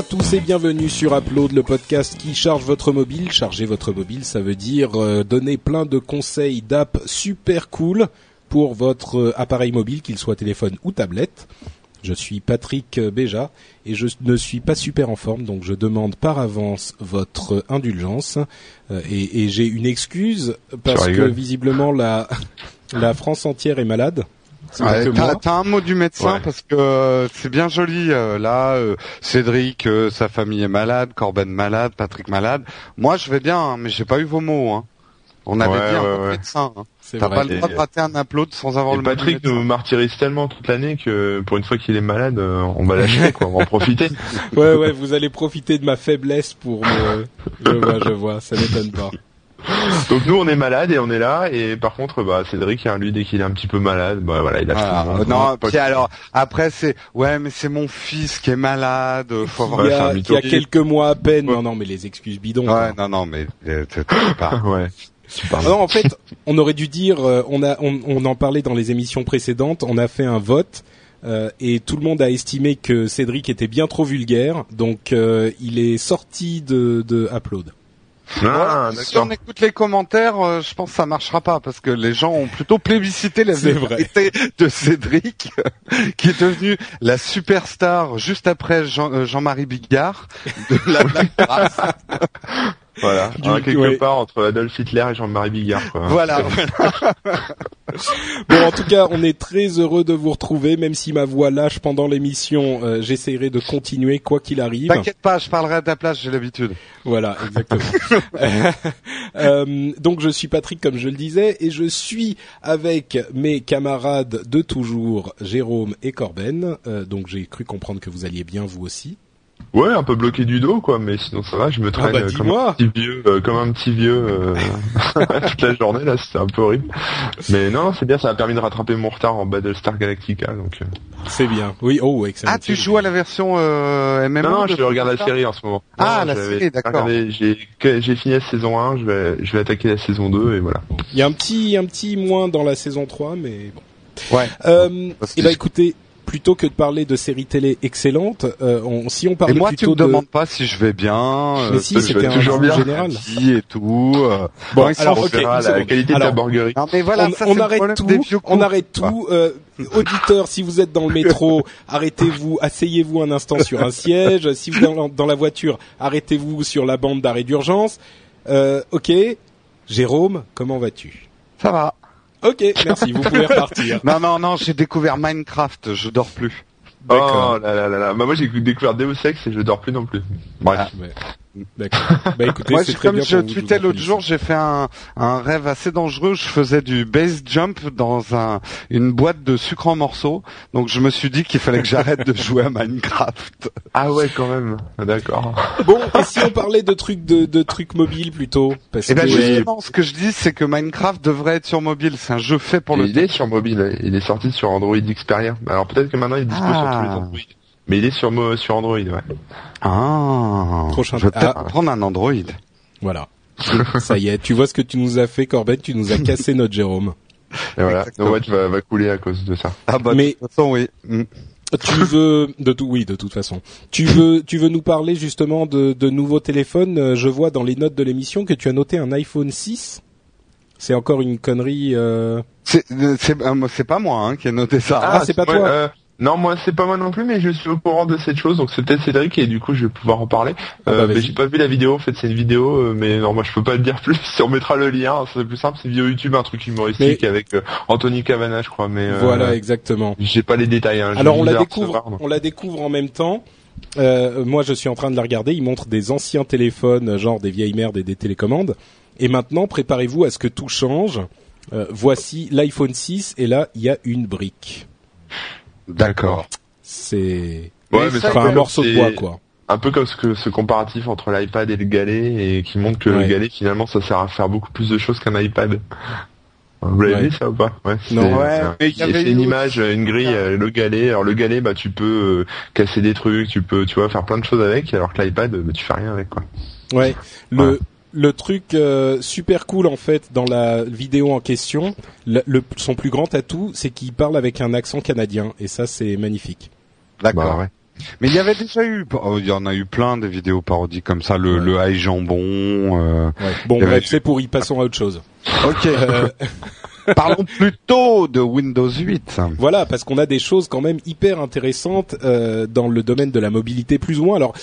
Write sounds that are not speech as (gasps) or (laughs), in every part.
À tous et bienvenue sur Upload, le podcast qui charge votre mobile. Charger votre mobile, ça veut dire euh, donner plein de conseils d'app super cool pour votre euh, appareil mobile, qu'il soit téléphone ou tablette. Je suis Patrick euh, Béja et je ne suis pas super en forme, donc je demande par avance votre indulgence. Et et j'ai une excuse parce que visiblement la, (laughs) la France entière est malade. Ouais, T'as un mot du médecin Ouais. parce que euh, c'est bien joli euh, là. euh, Cédric, euh, sa famille est malade, Corben malade, Patrick malade. Moi, je vais bien, hein, mais j'ai pas eu vos mots. Hein. On avait Ouais, bien un mot de ouais. médecin. Hein. C'est T'as vrai. pas le droit de rater un upload sans avoir Et le mot du Patrick nous martyrise tellement toute l'année que pour une fois qu'il est malade, euh, on va lâcher quoi, on va en profiter. (laughs) Ouais, ouais, vous allez profiter de ma faiblesse pour me... (laughs) Je vois, je vois, ça m'étonne pas. Donc nous on est malade et on est là et par contre bah Cédric hein, lui dès qu'il est un petit peu malade, bah voilà, il a Voilà. tout le monde. non, Pas- puis alors après c'est ouais, mais c'est mon fils qui est malade. euh, Faut avoir. il, y a, il y a quelques mois à peine. Non, non, mais les excuses bidons. quoi. Ouais, non, non, mais euh, (laughs) pas. ouais. Ah non, en fait, on aurait dû dire, euh, on a, on, on en parlait dans les émissions précédentes. On a fait un vote euh, et tout le monde a estimé que Cédric était bien trop vulgaire, donc euh, il est sorti de, de Upload. Ah, si on écoute les commentaires, euh, je pense que ça marchera pas parce que les gens ont plutôt plébiscité la vérité de Cédric, (laughs) qui est devenu la superstar juste après Jean, euh, Jean-Marie Bigard de la (laughs) Black Race. Voilà, Du- hein, quelque ouais. part entre Adolf Hitler et Jean-Marie Bigard quoi. voilà. (laughs) Bon, en tout cas, on est très heureux de vous retrouver, même si ma voix lâche pendant l'émission. euh, J'essaierai de continuer quoi qu'il arrive. T'inquiète pas, je parlerai à ta place, j'ai l'habitude. Voilà, exactement. (laughs) Euh, donc je suis Patrick, comme je le disais, et je suis avec mes camarades de toujours, Jérôme et Corben. Euh, donc j'ai cru comprendre que vous alliez bien, vous aussi. Ouais, un peu bloqué du dos quoi, mais sinon ça va, je me traîne bah, euh, comme dis-moi. un petit vieux, euh, comme un petit vieux euh, (laughs) toute la journée là, c'était un peu horrible. Mais non, c'est bien, ça a permis de rattraper mon retard en Battlestar Galactica donc. euh, C'est bien. Oui, oh, excellent. Ah, tu joues à la version euh, MMO Non, non, je regarde la série en ce moment. Ah, Non, la série, d'accord. J'ai fini la saison 1, je vais, je vais attaquer la saison 2 et voilà. Il y a un petit, un petit moins dans la saison 3, mais bon. Ouais. Euh, Parce eh que- ben écoutez, plutôt que de parler de séries télé excellentes, euh, on, si on Et parlait moi, tu me de... demandes pas si je vais bien. Mais euh, si, je c'était vais un toujours bien. général. et tout. euh. Bon, sont- alors, on ok, verra une la qualité de la burgerie. Non mais voilà, on, ça, on c'est le arrête tout, on arrête tout. Euh, auditeurs, si vous êtes dans le métro, (laughs) arrêtez-vous, asseyez-vous un instant sur un siège. Si vous êtes dans, dans la voiture, arrêtez-vous sur la bande d'arrêt d'urgence. Euh, ok, Jérôme, comment vas-tu? Ça va. Ok, merci, vous pouvez repartir. (laughs) Non, non, non, j'ai découvert Minecraft, je dors plus. D'accord. Oh là là là là. Bah moi j'ai découvert Deus Ex et je dors plus non plus. Bref. Ah. D'accord. Bah écoutez, Moi, c'est très comme bien je tweetais l'autre jour, j'ai fait un, un rêve assez dangereux. Je faisais du base jump dans un, une boîte de sucre en morceaux. Donc je me suis dit qu'il fallait que j'arrête de jouer à Minecraft. Ah ouais quand même. Ah, D'accord. Bon, et si on parlait de trucs de, de trucs mobiles plutôt? Parce Et ben que justement, ce que je dis, c'est que Minecraft devrait être sur mobile. C'est un jeu fait pour Et le il est sur mobile, il est sorti sur Android Xperia. Alors peut-être que maintenant il est dispo sur Ah. tous les Android. Mais il est sur sur Android, ouais. Ah. Prochain- Je vais peut-être Ah. prendre un Android. voilà. (laughs) Ça y est, tu vois ce que tu nous as fait, Corbett, tu nous as cassé notre Jérôme. Et voilà. No Watch va, va couler à cause de ça. Ah bah Mais- de toute façon, oui. Mm. Tu veux de tout oui de toute façon. Tu veux tu veux nous parler justement de, de nouveaux téléphones. Euh, Je vois dans les notes de l'émission que tu as noté un iPhone 6. C'est encore une connerie. Euh... C'est euh, c'est euh, c'est pas moi hein, qui ai noté ça. Ah, c'est pas toi. euh, Non, moi c'est pas moi non plus, mais je suis au courant de cette chose, donc c'est peut-être Cédric et du coup je vais pouvoir en parler. Ah bah, Euh, mais j'ai pas vu la vidéo, en fait c'est une vidéo, euh, mais non moi je peux pas le dire (laughs) plus. Si on mettra le lien, c'est plus simple, c'est une vidéo YouTube, un truc humoristique Mais- avec euh, Anthony Cavana, je crois, mais euh, Voilà exactement. j'ai pas les détails. Hein, Alors on la découvre on la découvre en même temps. Euh, moi je suis en train de la regarder. Il montre des anciens téléphones, genre des vieilles merdes et des télécommandes. Et maintenant, préparez-vous à ce que tout change. Euh, voici l'iPhone 6 et là, il y a une brique. D'accord. C'est Ouais, mais un morceau de bois, quoi. Un peu comme ce, que, ce comparatif entre l'iPad et le galet et qui montre que Ouais. le galet finalement ça sert à faire beaucoup plus de choses qu'un iPad. Vous l'avez Ouais. vu ça ou pas? Ouais. c'est- Non. Ouais, c'est un- une image, une grille, euh, le galet. Alors le galet, bah tu peux euh, casser des trucs, tu peux, tu vois, faire plein de choses avec. Alors que l'iPad, bah, tu fais rien avec quoi. Ouais. Le Ouais. Le truc euh, super cool en fait dans la vidéo en question, le, le- son plus grand atout, c'est qu'il parle avec un accent canadien et ça c'est magnifique. D'accord. Bah, ouais. Mais il y avait déjà eu, oh, il y en a eu plein de vidéos parodies comme ça, le, Ouais. le high jambon. euh. Bon y avait- bref, c'est pourri, passons à autre chose. Ok. Euh, (laughs) Parlons plutôt de Windows 8. Voilà, parce qu'on a des choses quand même hyper intéressantes euh, dans le domaine de la mobilité plus ou moins. Alors,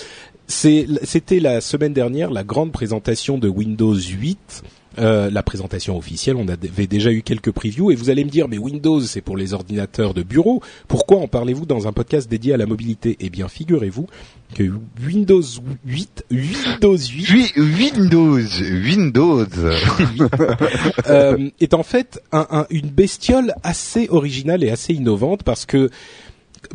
c'était la semaine dernière la grande présentation de Windows 8. euh, la présentation officielle, on avait déjà eu quelques previews et vous allez me dire mais Windows c'est pour les ordinateurs de bureau, pourquoi en parlez-vous dans un podcast dédié à la mobilité? Eh bien figurez-vous que Windows 8 Windows 8 Wi- Windows, Windows. (laughs) euh, est en fait un- un- une bestiole assez originale et assez innovante parce que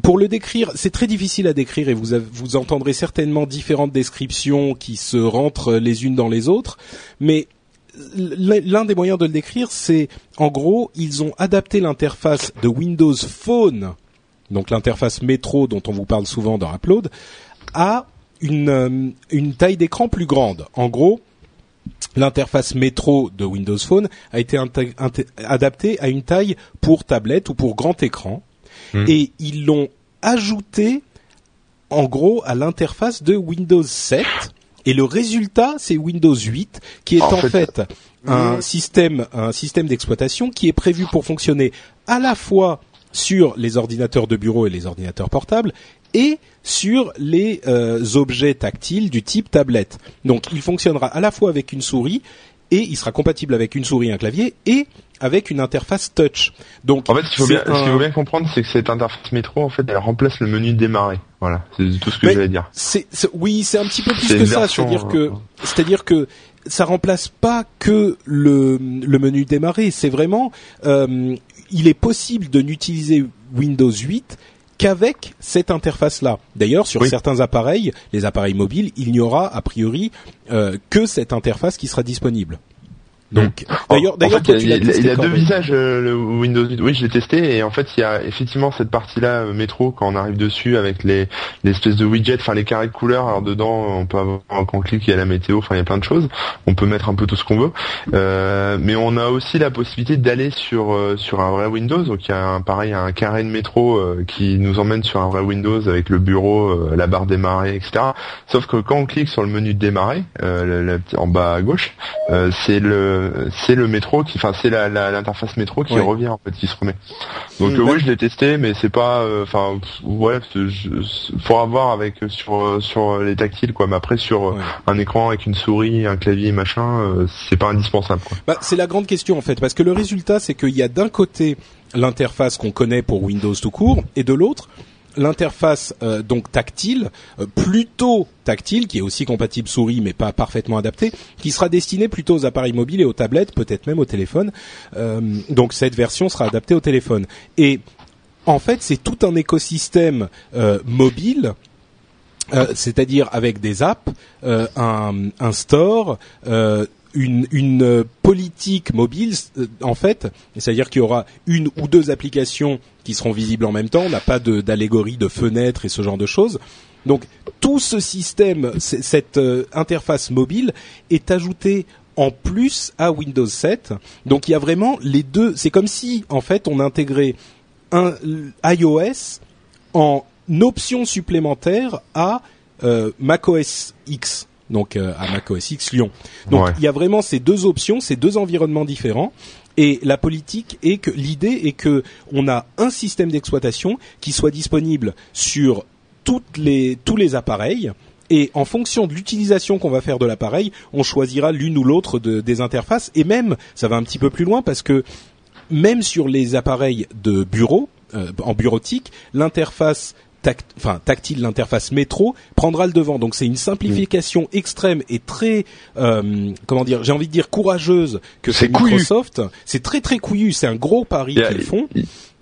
pour le décrire, c'est très difficile à décrire et vous, vous entendrez certainement différentes descriptions qui se rentrent les unes dans les autres, mais l'un des moyens de le décrire, c'est en gros, ils ont adapté l'interface de Windows Phone, donc l'interface métro dont on vous parle souvent dans Upload, à une, euh, une taille d'écran plus grande. En gros, l'interface métro de Windows Phone a été adaptée à une taille pour tablette ou pour grand écran Hmm. et ils l'ont ajouté en gros à l'interface de Windows 7 et le résultat c'est Windows 8 qui est en, En fait, fait, un système un système d'exploitation qui est prévu pour fonctionner à la fois sur les ordinateurs de bureau et les ordinateurs portables et sur les euh, objets tactiles du type tablette. Donc il fonctionnera à la fois avec une souris et il sera compatible avec une souris et un clavier et avec une interface touch. Donc En fait, ce qu'il faut, bien, ce qu'il un- faut bien comprendre, c'est que cette interface métro, en fait, elle remplace le menu démarrer. Voilà, c'est tout ce que vais dire. Oui, c'est un petit peu plus que ça. C'est-à-dire que, euh, c'est-à-dire que ça remplace pas que le, le menu démarrer. C'est vraiment, euh, il est possible de n'utiliser Windows 8 qu'avec cette interface-là. D'ailleurs, sur Oui. certains appareils, les appareils mobiles, il n'y aura a priori euh, que cette interface qui sera disponible. Donc, d'ailleurs, En- d'ailleurs, en fait, toi, il il a- deux visages euh, le Windows 8. Oui, je l'ai testé et en fait, il y a effectivement cette partie-là euh, métro quand on arrive dessus avec les l'espèce de widget, enfin les carrés de couleurs. Alors dedans, on peut avoir quand on clique, il y a la météo, enfin il y a plein de choses. On peut mettre un peu tout ce qu'on veut, Euh, mais on a aussi la possibilité d'aller sur euh, sur un vrai Windows. Donc il y a un, pareil un carré de métro euh, qui nous emmène sur un vrai Windows avec le bureau, euh, la barre démarrer, etc. Sauf que quand on clique sur le menu de démarrer, euh, la- la petite- en bas à gauche, euh, c'est le c'est le métro qui, enfin c'est la la- l'interface métro qui Ouais. revient en fait, qui se remet. Donc Mm, euh, oui, je l'ai testé, mais c'est pas, euh, enfin ouais, c'est- je- c'est- faut avoir avec euh, sur sur les tactiles quoi. Mais après sur Ouais. un écran avec une souris, un clavier, machin, c'est pas indispensable quoi. Bah, c'est la grande question en fait, parce que le résultat c'est qu'il y a d'un côté l'interface qu'on connaît pour Windows tout court, et de l'autre l'interface euh, donc tactile, euh, plutôt tactile, qui est aussi compatible souris mais pas parfaitement adaptée, qui sera destinée plutôt aux appareils mobiles et aux tablettes, peut-être même au téléphone. Euh, donc cette version sera adaptée au téléphone. Et en fait, c'est tout un écosystème mobile c'est-à-dire avec des apps, un, store, une, euh, politique mobile, euh, en fait, c'est-à-dire qu'il y aura une ou deux applications qui seront visibles en même temps. On n'a pas d'allégorie de, fenêtres et ce genre de choses. Donc tout ce système, cette euh, interface mobile est ajoutée en plus à Windows 7. Donc il y a vraiment les deux. C'est comme si en fait on intégrait un iOS en option supplémentaire à euh, macOS X, donc euh, à macOS X Lyon. Donc Ouais. il y a vraiment ces deux options, ces deux environnements différents. Et la politique est que l'idée est que on a un système d'exploitation qui soit disponible sur toutes les tous les appareils. Et en fonction de l'utilisation qu'on va faire de l'appareil, on choisira l'une ou l'autre de- des interfaces. Et même, ça va un petit peu plus loin parce que même sur les appareils de bureau, euh, en bureautique, l'interface enfin tactile, l'interface métro prendra le devant. Donc c'est une simplification extrême et très, euh, comment dire, j'ai envie de dire courageuse que C'est fait Microsoft. C'est très très couillu. C'est un gros pari qu'ils font.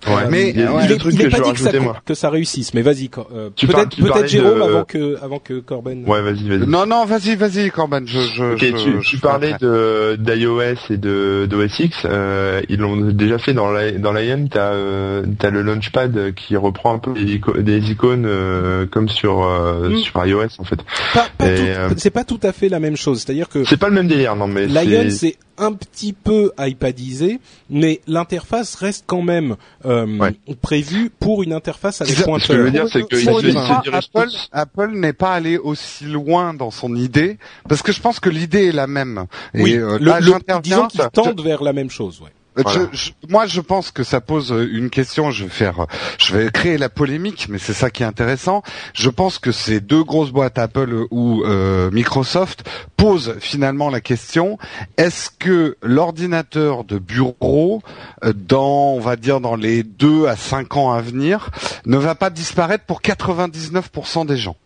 Ouais, Mais, il y a ouais, il truc il que pas je veux dit que ça, rajouter, moi. que ça réussisse, mais vas-y. Euh, Tu parles- peut-être parlais Jérôme de- avant que avant que Corben. Ouais, vas-y, vas-y. Non, non, vas-y, vas-y, Corban. Je, je, Ok, je- tu, je tu parlais de d'iOS et de d'OS X. Euh, ils l'ont déjà fait dans la dans l'IM. T'as euh, t'as le Launchpad qui reprend un peu des, ico- des icônes euh, comme sur euh, Mm. sur iOS en fait. Pas, pas Et, tout- euh, c'est pas tout à fait la même chose. C'est-à-dire que C'est pas le même délire, non mais Lion c'est un petit peu iPadisé, mais l'interface reste quand même euh, Ouais. prévue pour une interface avec Ce que ce que je veux pointeur. dire, c'est que il se dirige Apple. Apple n'est pas allé aussi loin dans son idée, parce que je pense que l'idée est la même. Et Oui, euh, le, là, le- disons qu'ils Je- tendent vers la même chose. Ouais. Euh, Voilà. je- je- moi, je pense que ça pose euh, une question. Je vais faire, je vais créer la polémique, mais c'est ça qui est intéressant. Je pense que ces deux grosses boîtes, Apple ou euh, Microsoft, posent finalement la question est-ce que l'ordinateur de bureau, dans, on va dire, dans les deux à cinq ans à venir, ne va pas disparaître pour 99% des gens?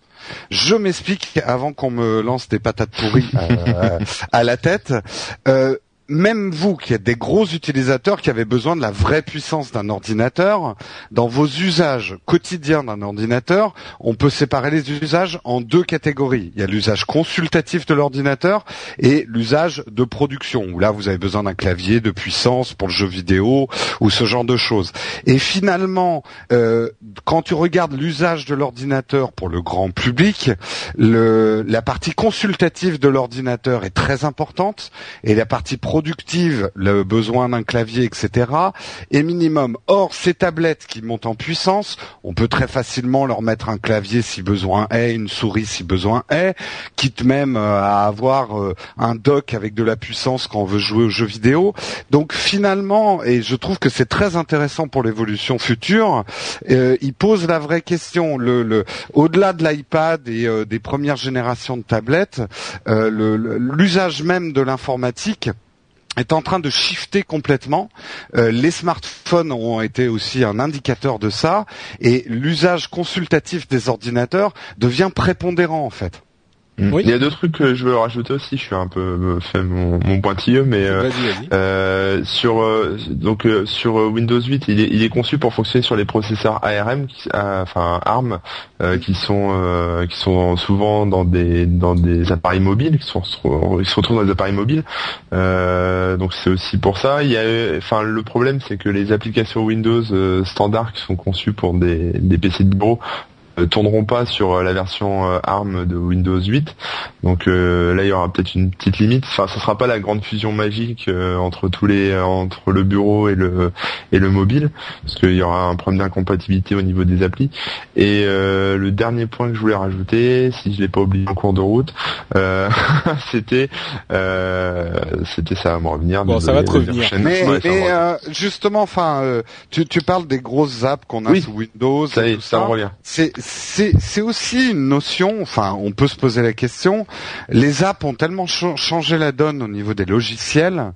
Je m'explique avant qu'on me lance des patates pourries (laughs) à la tête. Euh, même vous qui êtes des gros utilisateurs qui avez besoin de la vraie puissance d'un ordinateur, dans vos usages quotidiens d'un ordinateur, on peut séparer les usages en deux catégories. Il y a l'usage consultatif de l'ordinateur et l'usage de production, où là vous avez besoin d'un clavier de puissance pour le jeu vidéo ou ce genre de choses. Et finalement, euh, quand tu regardes l'usage de l'ordinateur pour le grand public, la partie consultative de l'ordinateur est très importante et la partie productive, le besoin d'un clavier, etc., est minimum. Or, ces tablettes qui montent en puissance, on peut très facilement leur mettre un clavier si besoin est, une souris si besoin est, quitte même euh, à avoir euh, un dock avec de la puissance quand on veut jouer aux jeux vidéo. Donc finalement, et je trouve que c'est très intéressant pour l'évolution future, euh, il pose la vraie question. Le, le, au-delà de l'iPad et euh, des premières générations de tablettes, euh, l'usage même de l'informatique est en train de shifter complètement. Euh, les smartphones ont été aussi un indicateur de ça, et l'usage consultatif des ordinateurs devient prépondérant en fait. Mm. Oui. Il y a deux trucs que je veux rajouter aussi. Je suis un peu fait mon, mon pointilleux, mais euh. Euh, sur euh, donc euh, sur Windows 8, il est, il est conçu pour fonctionner sur les processeurs ARM, qui, enfin ARM, qui sont qui sont souvent dans des dans des appareils mobiles, qui sont ils se retrouvent dans des appareils mobiles. Donc c'est aussi pour ça. Il y a, enfin le problème c'est que les applications Windows standards qui sont conçues pour des des PC de bureau tourneront pas sur euh, la version euh, ARM de Windows 8. Donc euh, là, il y aura peut-être une petite limite. Enfin, ce sera pas la grande fusion magique euh, entre tous les euh, entre le bureau et le et le mobile, parce qu'il y aura un problème d'incompatibilité au niveau des applis. Et euh, le dernier point que je voulais rajouter, si je l'ai pas oublié en cours de route, euh, (laughs) c'était euh, c'était ça va me revenir. Bon, ça va te revenir. Mais, Ouais, ça euh, justement, enfin, euh, tu, tu parles des grosses apps qu'on a Oui. sous Windows ça, y et est, tout ça me ça. revient. C'est c'est aussi une notion. Enfin, on peut se poser la question. Les apps ont tellement cha- changé la donne au niveau des logiciels.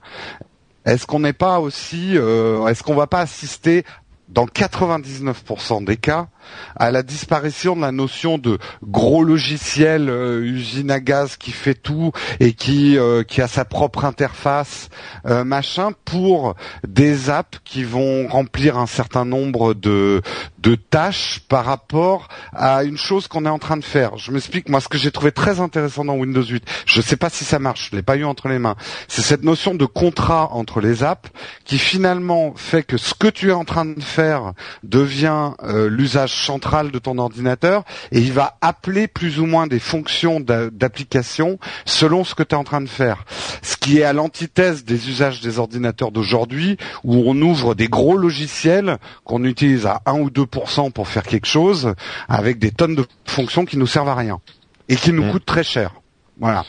Est-ce qu'on n'est pas aussi euh, Est-ce qu'on va pas assister dans 99% des cas à la disparition de la notion de gros logiciel euh, usine à gaz qui fait tout et qui euh, qui a sa propre interface euh, machin pour des apps qui vont remplir un certain nombre de de tâches par rapport à une chose qu'on est en train de faire. Je m'explique moi ce que j'ai trouvé très intéressant dans Windows 8. Je sais pas si ça marche, je l'ai pas eu entre les mains. C'est cette notion de contrat entre les apps qui finalement fait que ce que tu es en train de faire devient euh, l'usage central de ton ordinateur et il va appeler plus ou moins des fonctions d'a- d'application selon ce que tu es en train de faire. Ce qui est à l'antithèse des usages des ordinateurs d'aujourd'hui où on ouvre des gros logiciels qu'on utilise à 1 ou 2% pour faire quelque chose avec des tonnes de fonctions qui nous servent à rien et qui nous Mm. coûtent très cher. Voilà.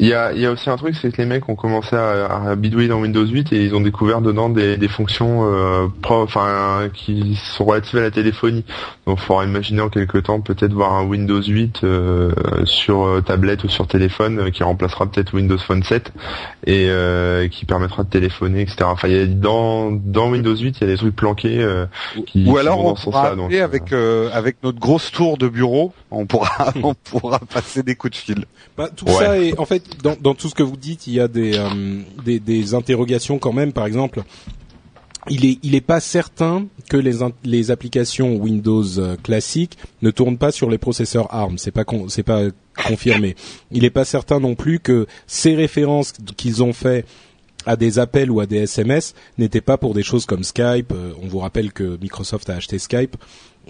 Il y a, il y a aussi un truc, c'est que les mecs ont commencé à, à, bidouiller dans Windows 8 et ils ont découvert dedans des, des fonctions euh, pro, enfin qui sont relatives à la téléphonie. Donc, il faudra imaginer en quelques temps peut-être voir un Windows 8 euh, sur euh, tablette ou sur téléphone euh, qui remplacera peut-être Windows Phone 7 et euh, qui permettra de téléphoner, etc. Enfin, il y a, dans dans Windows 8, il y a des trucs planqués qui ou alors on pourra donc, avec avec notre grosse tour de bureau, on pourra (laughs) on pourra passer des coups de fil. Bah, tout ça est en fait dans, dans, tout ce que vous dites, il y a des, euh, des, des, interrogations quand même. Par exemple, il est, il est pas certain que les, les applications Windows euh, classiques ne tournent pas sur les processeurs ARM. C'est pas, pas confirmé. Il est pas certain non plus que ces références qu'ils ont fait à des appels ou à des SMS n'étaient pas pour des choses comme Skype. Euh, on vous rappelle que Microsoft a acheté Skype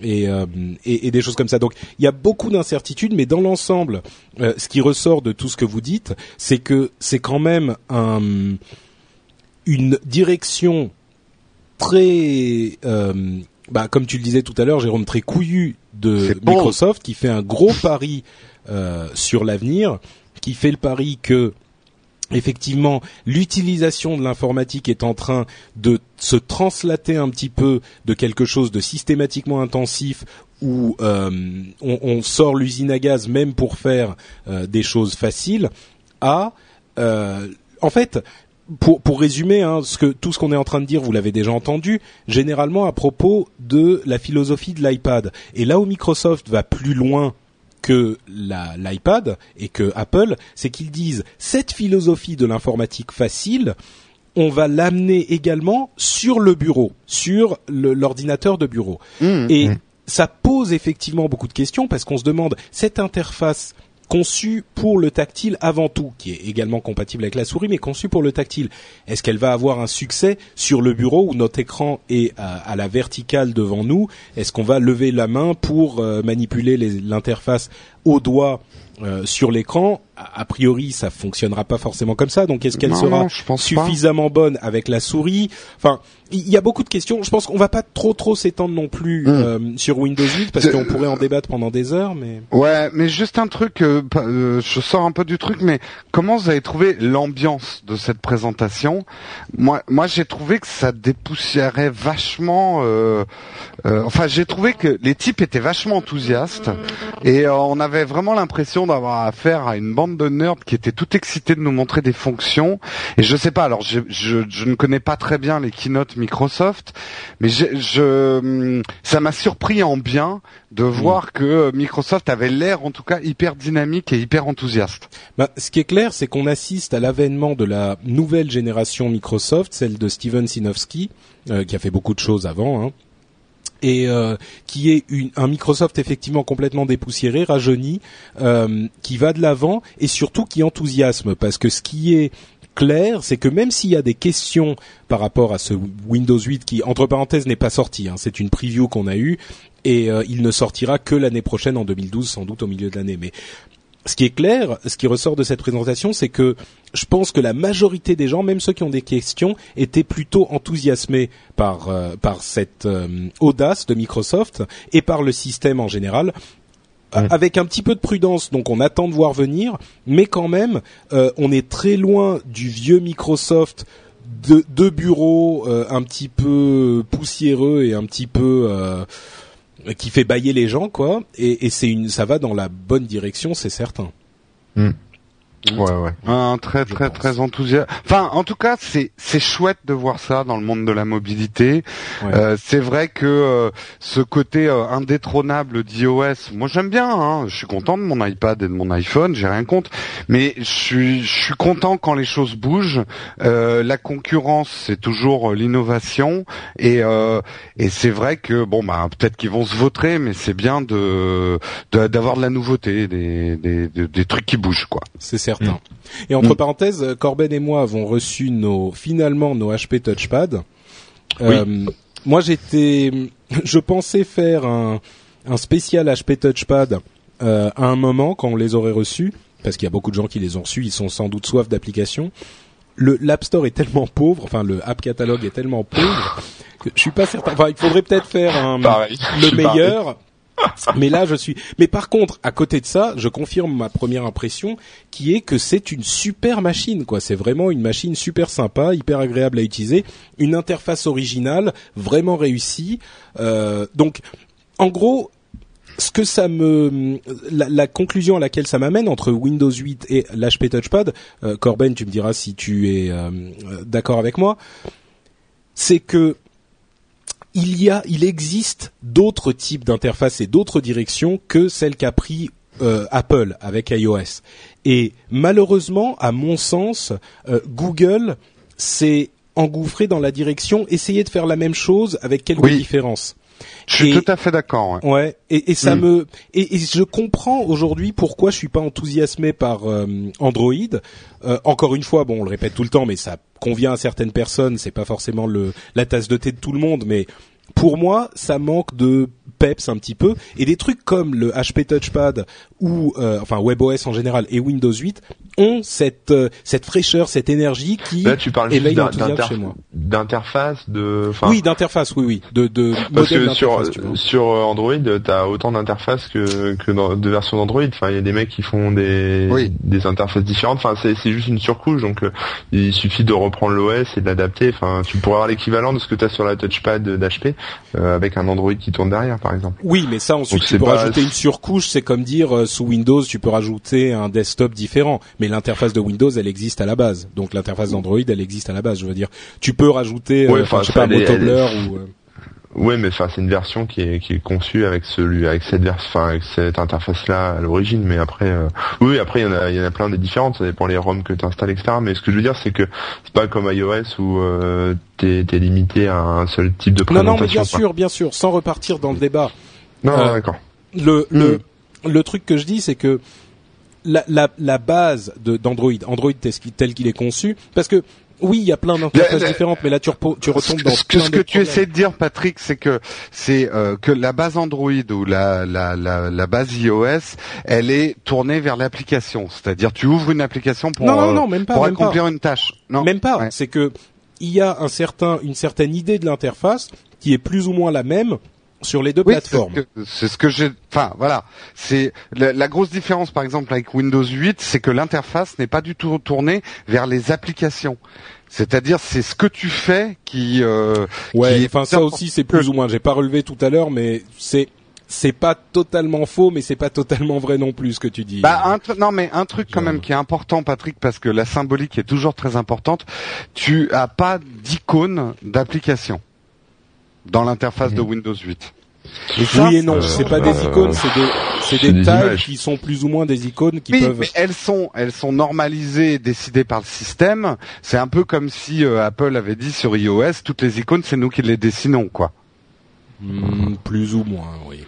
et, euh, et, et, des choses comme ça. Donc il y a beaucoup d'incertitudes, mais dans l'ensemble, euh, ce qui ressort de tout ce que vous dites, c'est que c'est quand même un, une direction très, euh, bah, comme tu le disais tout à l'heure, Jérôme, très couillu de Microsoft, qui fait un gros pari euh, sur l'avenir, qui fait le pari que effectivement, l'utilisation de l'informatique est en train de se translater un petit peu de quelque chose de systématiquement intensif où euh, on, sort l'usine à gaz même pour faire euh, des choses faciles à euh, en fait pour, pour résumer, hein, ce que, tout ce qu'on est en train de dire, vous l'avez déjà entendu, généralement à propos de la philosophie de l'iPad. Et là où Microsoft va plus loin que l'iPad et que Apple, c'est qu'ils disent cette philosophie de l'informatique facile, on va l'amener également sur le bureau, sur l'ordinateur de bureau. Mmh. et mmh. ça pose effectivement beaucoup de questions parce qu'on se demande cette interface conçue pour le tactile avant tout, qui est également compatible avec la souris, mais conçue pour le tactile. Est-ce qu'elle va avoir un succès sur le bureau où notre écran est à, la verticale devant nous? Est-ce qu'on va lever la main pour euh, manipuler l'interface au doigt euh, sur l'écran, a, priori, ça fonctionnera pas forcément comme ça. Donc, est-ce qu'elle sera suffisamment bonne avec la souris? Enfin, il y a beaucoup de questions. Je pense qu'on va pas trop trop s'étendre non plus hmm. euh, sur Windows 8 parce qu'on pourrait en débattre pendant des heures. Mais ouais, mais juste un truc. Euh, je sors un peu du truc, mais comment vous avez trouvé l'ambiance de cette présentation? Moi, moi, j'ai trouvé que ça dépoussiérait vachement. enfin, j'ai trouvé que les types étaient vachement enthousiastes et on avait vraiment l'impression d'avoir affaire à une bande de nerds qui étaient tout excités de nous montrer des fonctions. Et je sais pas, alors je, je, je ne connais pas très bien les keynotes Microsoft, mais je, je ça m'a surpris en bien de mm. voir que Microsoft avait l'air en tout cas hyper dynamique et hyper enthousiaste. Bah, ce qui est clair, c'est qu'on assiste à l'avènement de la nouvelle génération Microsoft, celle de Steven Sinofsky, euh, qui a fait beaucoup de choses avant. Hein et euh, qui est un Microsoft effectivement complètement dépoussiéré, rajeuni, euh, qui va de l'avant et surtout qui enthousiasme parce que ce qui est clair, c'est que même s'il y a des questions par rapport à ce Windows 8 qui, entre parenthèses, n'est pas sorti, hein, c'est une preview qu'on a eue et euh, il ne sortira que l'année prochaine en 2012, sans doute au milieu de l'année. Mais ce qui est clair, ce qui ressort de cette présentation, c'est que je pense que la majorité des gens, même ceux qui ont des questions, étaient plutôt enthousiasmés par euh, par cette euh, audace de Microsoft et par le système en général. Avec un petit peu de prudence, donc on attend de voir venir, mais quand même, euh, on est très loin du vieux Microsoft de, de bureaux un petit peu poussiéreux et un petit peu qui fait bailler les gens, quoi. Et, et c'est une, ça va dans la bonne direction, c'est certain. Hmm. Ouais, ouais. Un très, très, très enthousiaste. Enfin, en tout cas, c'est c'est chouette de voir ça dans le monde de la mobilité. Euh, c'est vrai que euh, ce côté euh, indétrônable d'iOS, moi j'aime bien. Hein. Je suis content de mon iPad et de mon iPhone, j'ai rien contre. Mais je suis, je suis content quand les choses bougent. Euh, la concurrence, c'est toujours l'innovation. Et et c'est vrai que bon, bah peut-être qu'ils vont se vautrer, mais c'est bien de d'avoir de, la nouveauté, des, des, des, des trucs qui bougent, quoi. C'est certain. Mm. Et entre mm. parenthèses, Corben et moi avons reçu nos finalement nos HP Touchpad. Euh, moi, j'étais, (laughs) je pensais faire un, un spécial HP Touchpad euh, à un moment quand on les aurait reçus, parce qu'il y a beaucoup de gens qui les ont reçus, ils sont sans doute soif d'applications. Le l'App Store est tellement pauvre, enfin le App Catalogue est tellement pauvre que je suis pas certain. Enfin, il faudrait peut-être faire un, le meilleur (laughs) mais là, je suis. Mais par contre, à côté de ça, je confirme ma première impression, qui est que c'est une super machine. Quoi, c'est vraiment une machine super sympa, hyper agréable à utiliser, une interface originale, vraiment réussie. Euh, donc, en gros, ce que ça me, la, conclusion à laquelle ça m'amène entre Windows 8 et l'HP Touchpad, euh, Corben, tu me diras si tu es euh, d'accord avec moi, c'est que il y a, il existe d'autres types d'interfaces et d'autres directions que celles qu'a pris euh, Apple avec iOS. Et malheureusement, à mon sens, euh, Google s'est engouffré dans la direction essayer de faire la même chose avec quelques Oui. différences. Je suis Et- tout à fait d'accord. ouais. Ouais, et, et ça Mm. me et, et je comprends aujourd'hui pourquoi je suis pas enthousiasmé par euh, Android. Euh, encore une fois, bon, on le répète tout le temps, mais ça convient à certaines personnes. C'est pas forcément le la tasse de thé de tout le monde, mais pour moi, ça manque de peps un petit peu et des trucs comme le HP Touchpad ou euh, enfin WebOS en général et Windows 8 ont cette euh, cette fraîcheur, cette énergie qui Là, tu parles juste éveille l'enthousiasme chez moi. d'interface, de. Oui, d'interface, oui, oui, de de Parce que sur tu sur Android, t'as autant d'interfaces que que dans, de versions d'Android. Enfin, il y a des mecs qui font des Oui. des interfaces différentes. Enfin, c'est c'est juste une surcouche. Donc, euh, il suffit de reprendre l'OS et de l'adapter. Enfin, tu pourrais avoir l'équivalent de ce que t'as sur la touchpad d'HP euh, avec un Android qui tourne derrière, par exemple. Oui, mais ça ensuite Donc, tu peux pas- rajouter une surcouche, c'est comme dire euh, sous Windows tu peux rajouter un desktop différent, mais l'interface de Windows elle existe à la base, donc l'interface d'Android elle existe à la base. Je veux dire, tu peux rajouter, euh, Ouais, enfin, je sais pas, un ça, elle est- Motobler ou euh, Ouais, mais enfin, c'est une version qui est qui est conçue avec celui avec cette version, enfin avec cette interface-là à l'origine. Mais après, euh, oui, après il y en a il y en a plein des différentes. Ça dépend les ROM que tu installes, etc. Mais ce que je veux dire, c'est que c'est pas comme iOS où euh, t'es t'es limité à un seul type de Non, présentation. non, mais bien sûr, bien sûr, sans repartir dans le débat. Non, Euh, d'accord. Le le le truc que je dis c'est que la la la base d'Android, Android tel qu'il est conçu, parce que oui, il y a plein d'interfaces différentes, mais là tu, tu retombes dans ce que, plein ce que de tu problèmes. essaies de dire, Patrick, c'est que c'est euh, que la base Android ou la, la, la, la base iOS, elle est tournée vers l'application. C'est-à-dire, tu ouvres une application pour, Non, non, euh, non, même pas, pour même pas. accomplir une tâche. Non, Même pas. Ouais. C'est que il y a un certain, une certaine idée de l'interface qui est plus ou moins la même sur les deux Oui, plateformes. c'est ce que- C'est ce que j'ai. Enfin, voilà. C'est la, la grosse différence, par exemple, avec Windows 8, c'est que l'interface n'est pas du tout tournée vers les applications. C'est-à-dire, c'est ce que tu fais qui. Euh, Ouais. qui est Enfin, ça aussi, c'est plus ou moins. J'ai pas relevé tout à l'heure, mais c'est c'est pas totalement faux, mais c'est pas totalement vrai non plus ce que tu dis. Bah, un non, mais un truc quand même qui est important, Patrick, parce que la symbolique est toujours très importante. Tu as pas d'icône d'application dans l'interface de Windows 8. Et ça, oui et non, euh, c'est pas des euh, icônes, c'est des c'est des des tags images. qui sont plus ou moins des icônes qui oui, peuvent. mais elles sont, elles sont normalisées, et décidées par le système. C'est un peu comme si euh, Apple avait dit sur iOS, toutes les icônes, c'est nous qui les dessinons, quoi. Hmm, plus ou moins, oui.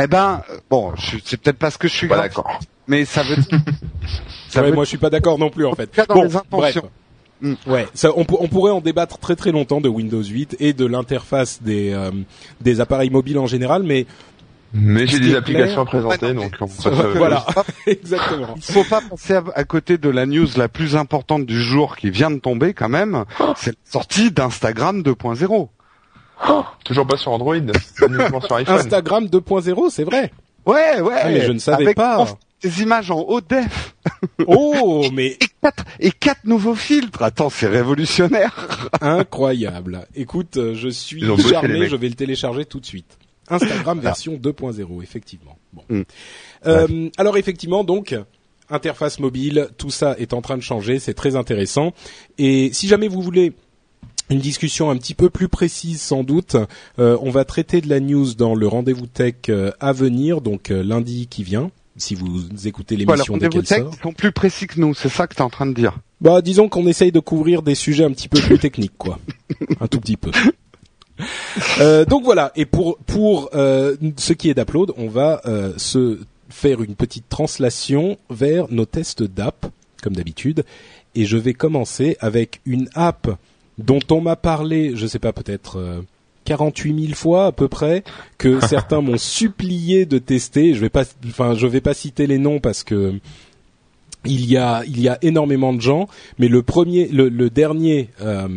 Eh ben, bon, je- c'est peut-être parce que je suis Pas d'accord. mais ça veut. (laughs) ça Ouais, veut moi, je suis pas d'accord non plus en fait. dans Bon, les intentions. bref. Hmm. Ouais, ça, on, pour- on pourrait en débattre très très longtemps de Windows 8 et de l'interface des euh, des appareils mobiles en général, mais Mais j'ai des applications clair- à présenter, Ouais, non, donc on à- voilà, (laughs) exactement. Il faut pas passer à, à côté de la news la plus importante du jour qui vient de tomber quand même. C'est la sortie d'Instagram 2.0. Toujours pas sur Android, uniquement sur iPhone. Instagram 2.0, c'est vrai. Ouais, ouais. Ah, mais je ne savais avec pas. Des images en haut def (laughs) Oh, mais et quatre, et quatre nouveaux filtres. Attends, c'est révolutionnaire. (laughs) incroyable. Écoute, euh, je suis charmé, je vais le télécharger tout de suite. Instagram version 2.0, effectivement. Bon. Mm. Euh, alors effectivement, donc interface mobile, tout ça est en train de changer, c'est très intéressant. Et si jamais vous voulez une discussion un petit peu plus précise sans doute. Euh, on va traiter de la news dans le rendez-vous tech euh, à venir, donc euh, lundi qui vient, si vous écoutez Voilà, l'émission dès rendez-vous qu'elle sort. ils sont plus précis que nous. C'est ça que tu es en train de dire. Bah, disons qu'on essaye de couvrir des sujets un petit peu plus techniques, quoi. (laughs) un tout petit peu. Euh, donc voilà. Et pour pour euh, ce qui est d'Upload, on va euh, se faire une petite translation vers nos tests d'app, comme d'habitude. Et je vais commencer avec une app dont on m'a parlé, je sais pas, peut-être euh, 48 000 fois à peu près, que (laughs) certains m'ont supplié de tester. Je vais pas, enfin, je vais pas citer les noms parce que il y a il y a énormément de gens, mais le premier, le, le dernier euh,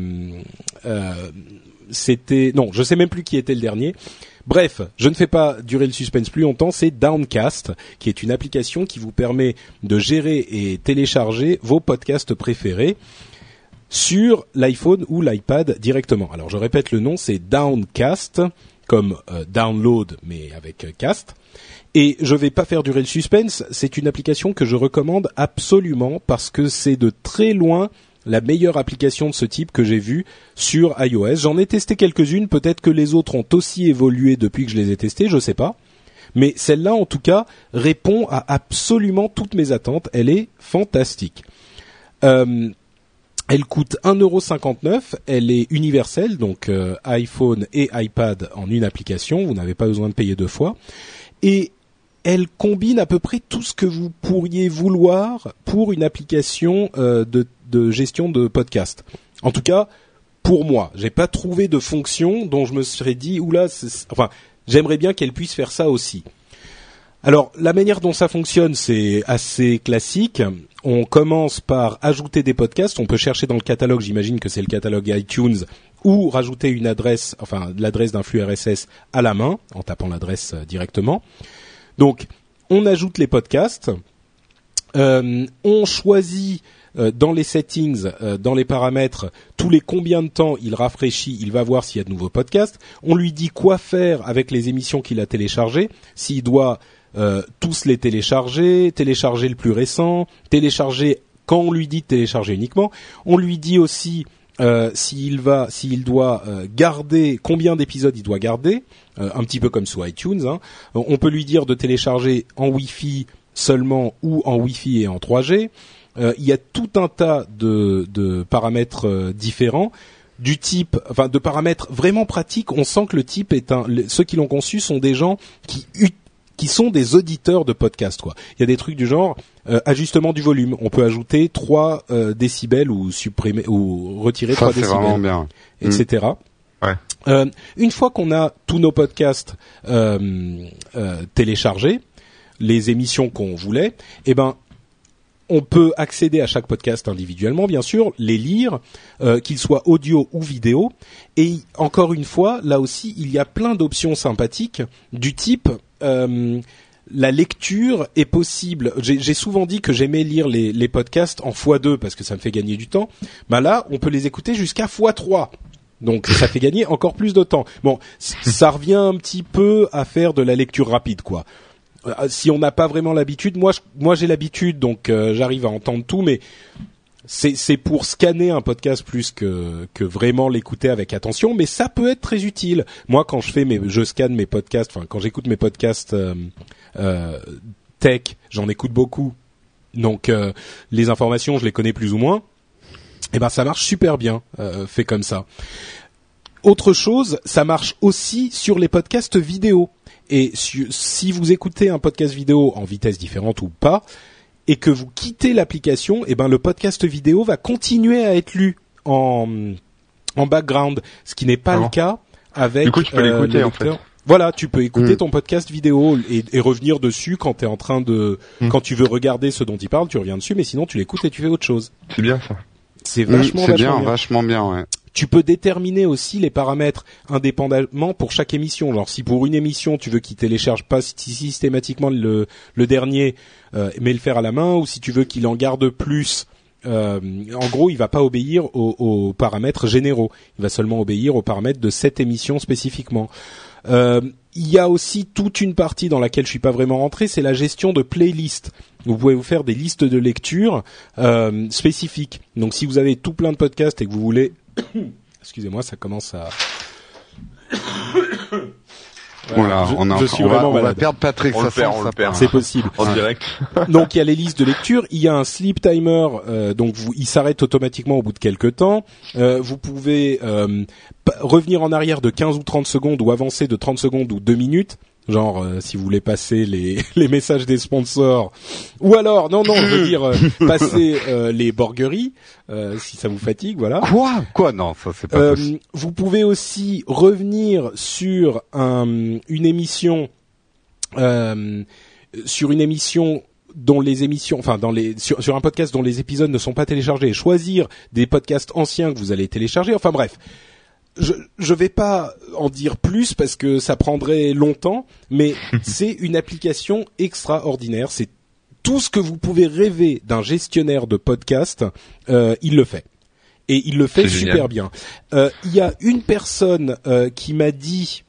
euh, c'était non, je sais même plus qui était le dernier. Bref, je ne fais pas durer le suspense plus longtemps, c'est Downcast, qui est une application qui vous permet de gérer et télécharger vos podcasts préférés sur l'iPhone ou l'iPad directement. Alors je répète le nom, c'est Downcast, comme euh, download mais avec euh, cast. Et je vais pas faire durer le suspense, c'est une application que je recommande absolument parce que c'est de très loin la meilleure application de ce type que j'ai vue sur iOS. J'en ai testé quelques-unes, peut-être que les autres ont aussi évolué depuis que je les ai testées, je sais pas. Mais celle-là, en tout cas, répond à absolument toutes mes attentes. Elle est fantastique. Euh, elle coûte 1,59€, elle est universelle, donc euh, iPhone et iPad en une application, vous n'avez pas besoin de payer deux fois. Et elle combine à peu près tout ce que vous pourriez vouloir pour une application euh, de, gestion de podcast. En tout cas, pour moi, j'ai pas trouvé de fonction dont je me serais dit oula, enfin, j'aimerais bien qu'elle puisse faire ça aussi. Alors, la manière dont ça fonctionne, c'est assez classique. On commence par ajouter des podcasts. On peut chercher dans le catalogue, j'imagine que c'est le catalogue iTunes, ou rajouter une adresse, enfin l'adresse d'un flux RSS à la main, en tapant l'adresse euh, directement. Donc, on ajoute les podcasts, euh, on choisit euh, dans les settings, dans les paramètres, tous les combien de temps il rafraîchit, il va voir s'il y a de nouveaux podcasts. On lui dit quoi faire avec les émissions qu'il a téléchargées, s'il doit tous les télécharger, télécharger le plus récent, télécharger quand on lui dit de télécharger uniquement. On lui dit aussi euh, s'il va, doit euh, garder combien d'épisodes il doit garder, euh, un petit peu comme sur iTunes. Hein. On peut lui dire de télécharger en Wi-Fi seulement ou en Wi-Fi et en 3G. il y a tout un tas de, de paramètres différents du type, enfin de paramètres vraiment pratiques. On sent que le type est un. Ceux qui l'ont conçu sont des gens qui qui sont des auditeurs de podcast quoi. Il y a des trucs du genre euh, ajustement du volume. On peut ajouter 3 euh, décibels ou supprimer ou retirer 3 décibels, bien. etc. Mm. Ouais. Euh, une fois qu'on a tous nos podcasts euh, téléchargés, les émissions qu'on voulait, eh ben on peut accéder à chaque podcast individuellement, bien sûr, les lire, euh, qu'ils soient audio ou vidéo. Et encore une fois, là aussi, il y a plein d'options sympathiques du type euh, la lecture est possible. J'ai souvent dit que j'aimais lire les, podcasts en x2 parce que ça me fait gagner du temps. Bah là, on peut les écouter jusqu'à x3. Donc ça fait gagner encore plus de temps. Bon, ça revient un petit peu à faire de la lecture rapide, quoi. Euh, si on n'a pas vraiment l'habitude, moi, moi j'ai l'habitude, donc euh, j'arrive à entendre tout, mais c'est pour scanner un podcast plus que vraiment l'écouter avec attention, mais ça peut être très utile. Moi, quand je fais mes, je scanne mes podcasts, enfin quand j'écoute mes podcasts euh, euh tech, j'en écoute beaucoup, donc euh, les informations, je les connais plus ou moins. Et eh ben ça marche super bien, euh, fait comme ça. Autre chose, ça marche aussi sur les podcasts vidéo. Et si vous écoutez un podcast vidéo en vitesse différente ou pas, et que vous quittez l'application, et eh ben le podcast vidéo va continuer à être lu en en background, ce qui n'est pas le cas avec. Du coup, tu peux euh, l'écouter en fait. Voilà, tu peux écouter mm. ton podcast vidéo et, revenir dessus quand tu es en train de, mm. quand tu veux regarder ce dont il parle, tu reviens dessus, mais sinon tu l'écoutes et tu fais autre chose. C'est bien ça. C'est vachement, mm, bien, vachement bien, ouais. Tu peux déterminer aussi les paramètres indépendamment pour chaque émission. Genre si pour une émission tu veux qu'il télécharge pas systématiquement le, dernier, euh, mais le faire à la main, ou si tu veux qu'il en garde plus. Euh, en gros, il va pas obéir aux, paramètres généraux. Il va seulement obéir aux paramètres de cette émission spécifiquement. Euh, il y a aussi toute une partie dans laquelle je suis pas vraiment rentré, c'est la gestion de playlists. Vous pouvez vous faire des listes de lecture spécifiques. Donc si vous avez tout plein de podcasts et que vous voulez, (coughs) excusez-moi, ça commence à (coughs) voilà, on, a, suis vraiment va, perdre Patrick, on ça, le perd, C'est possible. En direct. (laughs) donc il y a les listes de lecture, il y a un sleep timer, euh, donc vous, il s'arrête automatiquement au bout de quelques temps. Euh, vous pouvez euh, revenir en arrière de 15 ou 30 secondes ou avancer de 30 secondes ou 2 minutes genre euh, si vous voulez passer les, (laughs) les messages des sponsors, ou alors non non, je veux dire euh, (laughs) passer euh, les borgueries si ça vous fatigue, voilà. Quoi? Quoi? Non, ça c'est pas possible. Vous pouvez aussi revenir sur un, une émission sur une émission dont les émissions, enfin dans les sur, sur un podcast dont les épisodes ne sont pas téléchargés, choisir des podcasts anciens que vous allez télécharger. Enfin bref, je je vais pas en dire plus parce que ça prendrait longtemps, mais (laughs) c'est une application extraordinaire. C'est tout ce que vous pouvez rêver d'un gestionnaire de podcast, euh, il le fait. Et il le fait super génial. bien. Euh, Il y a une personne euh, qui m'a dit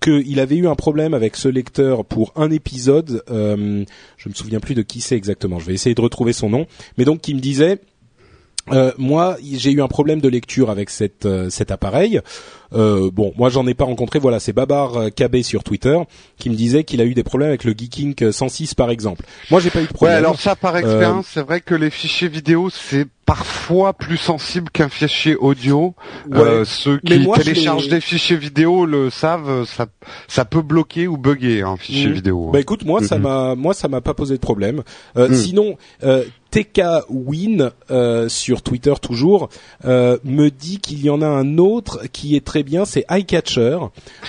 qu'il avait eu un problème avec ce lecteur pour un épisode. Euh, je me souviens plus de qui c'est exactement. Je vais essayer de retrouver son nom. Mais donc qui me disait euh, moi, j'ai eu un problème de lecture avec euh, cet appareil. Euh, bon, moi, j'en ai pas rencontré. Voilà, c'est Babar euh, KB sur Twitter qui me disait qu'il a eu des problèmes avec le Geeking 106, par exemple. Moi, j'ai pas eu de Ouais, problème. alors ça, par expérience, c'est vrai que les fichiers vidéo, c'est parfois plus sensible qu'un fichier audio. Ouais. Euh, ceux qui moi, téléchargent des fichiers vidéo le savent, ça, ça peut bloquer ou bugger un fichier Mhm. vidéo. Bah écoute, moi ça m'a moi ça m'a pas posé de problème. Euh, Mhm. Sinon, euh, TK Win euh, sur Twitter toujours euh, me dit qu'il y en a un autre qui est très bien, c'est iCatcher.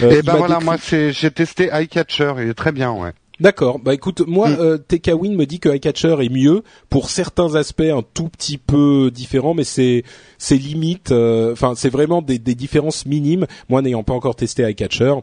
Euh, Et il ben m'a voilà, décrit- moi j'ai testé iCatcher, il est très bien, ouais. D'accord. Bah écoute, moi, Mm. euh, TK Win me dit que iCatcher est mieux pour certains aspects un tout petit peu différents, mais c'est c'est limite. euh, Enfin, c'est vraiment des, des différences minimes. Moi, n'ayant pas encore testé iCatcher,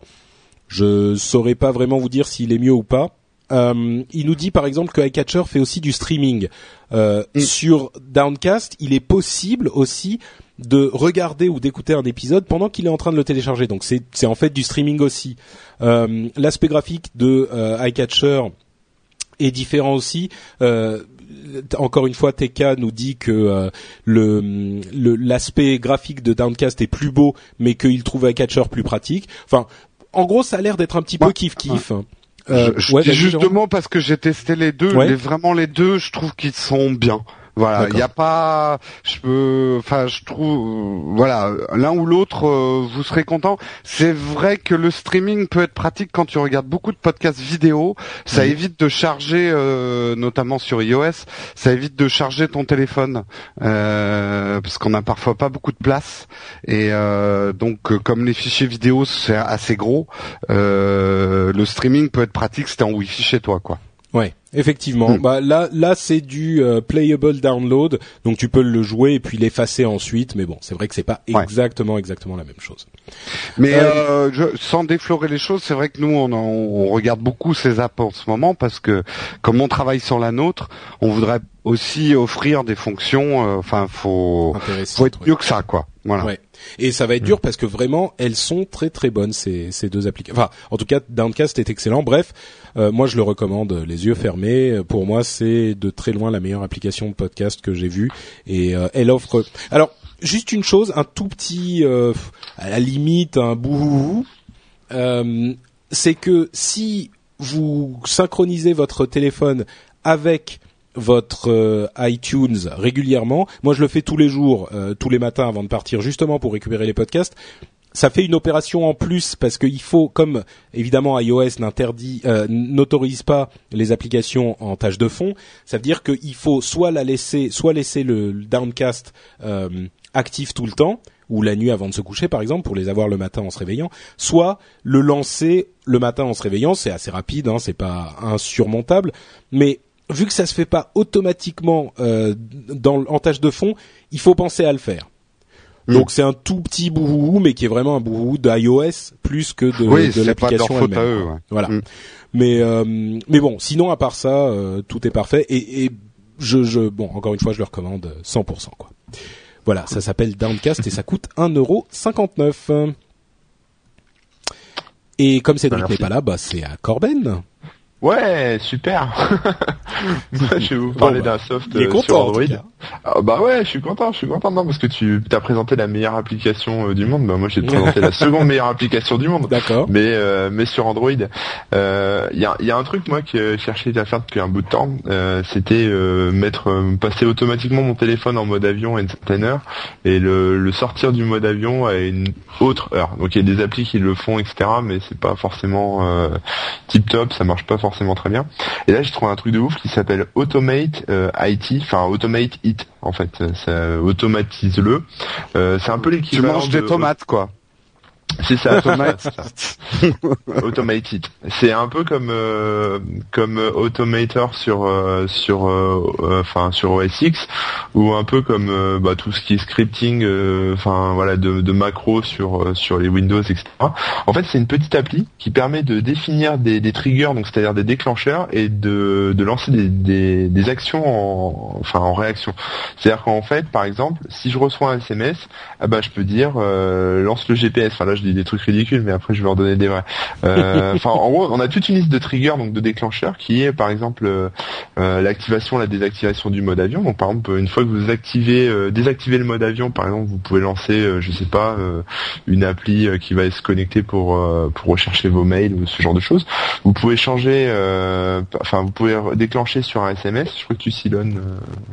je saurais pas vraiment vous dire s'il est mieux ou pas. Euh, il nous dit par exemple que iCatcher fait aussi du streaming. Euh, Mm. Sur Downcast, il est possible aussi de regarder ou d'écouter un épisode pendant qu'il est en train de le télécharger. Donc c'est c'est en fait du streaming aussi. Euh, L'aspect graphique de euh, iCatcher est différent aussi. Euh, encore une fois, TK nous dit que euh, le l'aspect graphique de Downcast est plus beau, mais qu'il trouve iCatcher plus pratique. Enfin, en gros, ça a l'air d'être un petit peu kiff kiff. je je ouais, dis vas-y, juste Jérôme. deux mots parce que j'ai testé les deux. Ouais. Les, vraiment les deux, je trouve qu'ils sont bien. Voilà, il D'accord. y a pas, je peux, enfin, je trouve, voilà, l'un ou l'autre, euh, vous serez content. C'est vrai que le streaming peut être pratique quand tu regardes beaucoup de podcasts vidéo. Ça évite de charger, euh, notamment sur iOS, ça évite de charger ton téléphone euh, parce qu'on a parfois pas beaucoup de place. Et euh, donc, comme les fichiers vidéo c'est assez gros, euh, le streaming peut être pratique si t'es en Wi-Fi chez toi, quoi. Ouais, effectivement. Mm. Bah là, là, c'est du euh, playable download, donc tu peux le jouer et puis l'effacer ensuite. Mais bon, c'est vrai que c'est pas Ouais. exactement, exactement la même chose. Mais Euh, euh, je, sans déflorer les choses, c'est vrai que nous on, on regarde beaucoup ces apps en ce moment parce que comme on travaille sur la nôtre, on voudrait aussi offrir des fonctions. euh, Enfin, faut faut être mieux que ça, quoi. Voilà. Ouais. Et ça va être dur parce que vraiment, elles sont très très bonnes ces, ces deux applications. Enfin, en tout cas, Downcast est excellent. Bref, euh, moi je le recommande les yeux fermés. Pour moi, c'est de très loin la meilleure application de podcast que j'ai vue. Et euh, elle offre. Alors, juste une chose, un tout petit, euh, à la limite, un bouhouhou. Euh, c'est que si vous synchronisez votre téléphone avec votre euh, iTunes régulièrement. Moi, je le fais tous les jours, euh, tous les matins avant de partir, justement pour récupérer les podcasts. Ça fait une opération en plus parce qu'il faut, comme évidemment iOS n'interdit, euh, n'autorise pas les applications en tâche de fond, ça veut dire qu'il faut soit la laisser, soit laisser le, Downcast euh, actif tout le temps, ou la nuit avant de se coucher par exemple pour les avoir le matin en se réveillant, soit le lancer le matin en se réveillant, c'est assez rapide, hein, c'est pas insurmontable, mais vu que ça se fait pas automatiquement euh, dans, en tâche de fond, il faut penser à le faire. Mm. Donc c'est un tout petit bouhou, mais qui est vraiment un bouhou d'iOS plus que de, oui, l'application à elle-même. eux. ouais. Voilà. Mm. Mais euh, mais bon, sinon à part ça, euh, tout est parfait et, et je, je bon encore une fois je le recommande 100% quoi. Voilà, ça s'appelle Downcast et ça coûte 1,59€. Et comme Cédric Merci. n'est pas là, bah c'est à Corben. Ouais, super. (laughs) Moi, je vais vous parler Bon, bah, d'un soft euh, content. sur Android. Ah, bah ouais, je suis content, je suis content non parce que tu as présenté la meilleure application euh, du monde. Bah moi, j'ai présenté la seconde meilleure application du monde. D'accord. Mais euh, mais sur Android, il y, a, y a un truc moi que je cherchais à faire depuis un bout de temps, euh, c'était euh, mettre euh, passer automatiquement mon téléphone en mode avion à une certaine heure et le, le sortir du mode avion à une autre heure. Donc il y a des applis qui le font, etc. Mais c'est pas forcément euh, tip top, ça marche pas forcément très bien. Et là j'ai trouvé un truc de ouf qui s'appelle Automate euh, IT, enfin Automate It en fait, ça automatise le. Euh, c'est un peu Tu l'équivalent manges des de- tomates, quoi. C'est ça, (laughs) (laughs) Automated. C'est un peu comme euh, comme Automator sur euh, sur euh, enfin sur OS X ou un peu comme bah, tout ce qui est scripting enfin voilà de, de macros sur sur les Windows etc. En fait, c'est une petite appli qui permet de définir des, des triggers donc c'est-à-dire des déclencheurs et de, de lancer des, des, des actions en enfin en réaction. C'est-à-dire qu'en fait, par exemple, si je reçois un SMS, ah bah je peux dire lance le GPS. Enfin là, je dis des trucs ridicules, mais après je vais en donner des vrais. Euh, (laughs) enfin, en gros, on a toute une liste de triggers, donc de déclencheurs, qui est par exemple euh, euh, l'activation, la désactivation du mode avion. Donc par exemple, une fois que vous activez, désactivez le mode avion, par exemple, vous pouvez lancer, je sais pas, une appli qui va se connecter pour pour rechercher vos mails ou ce genre de choses. Vous pouvez changer, enfin, vous pouvez déclencher sur un SMS. Je crois que tu silonnes,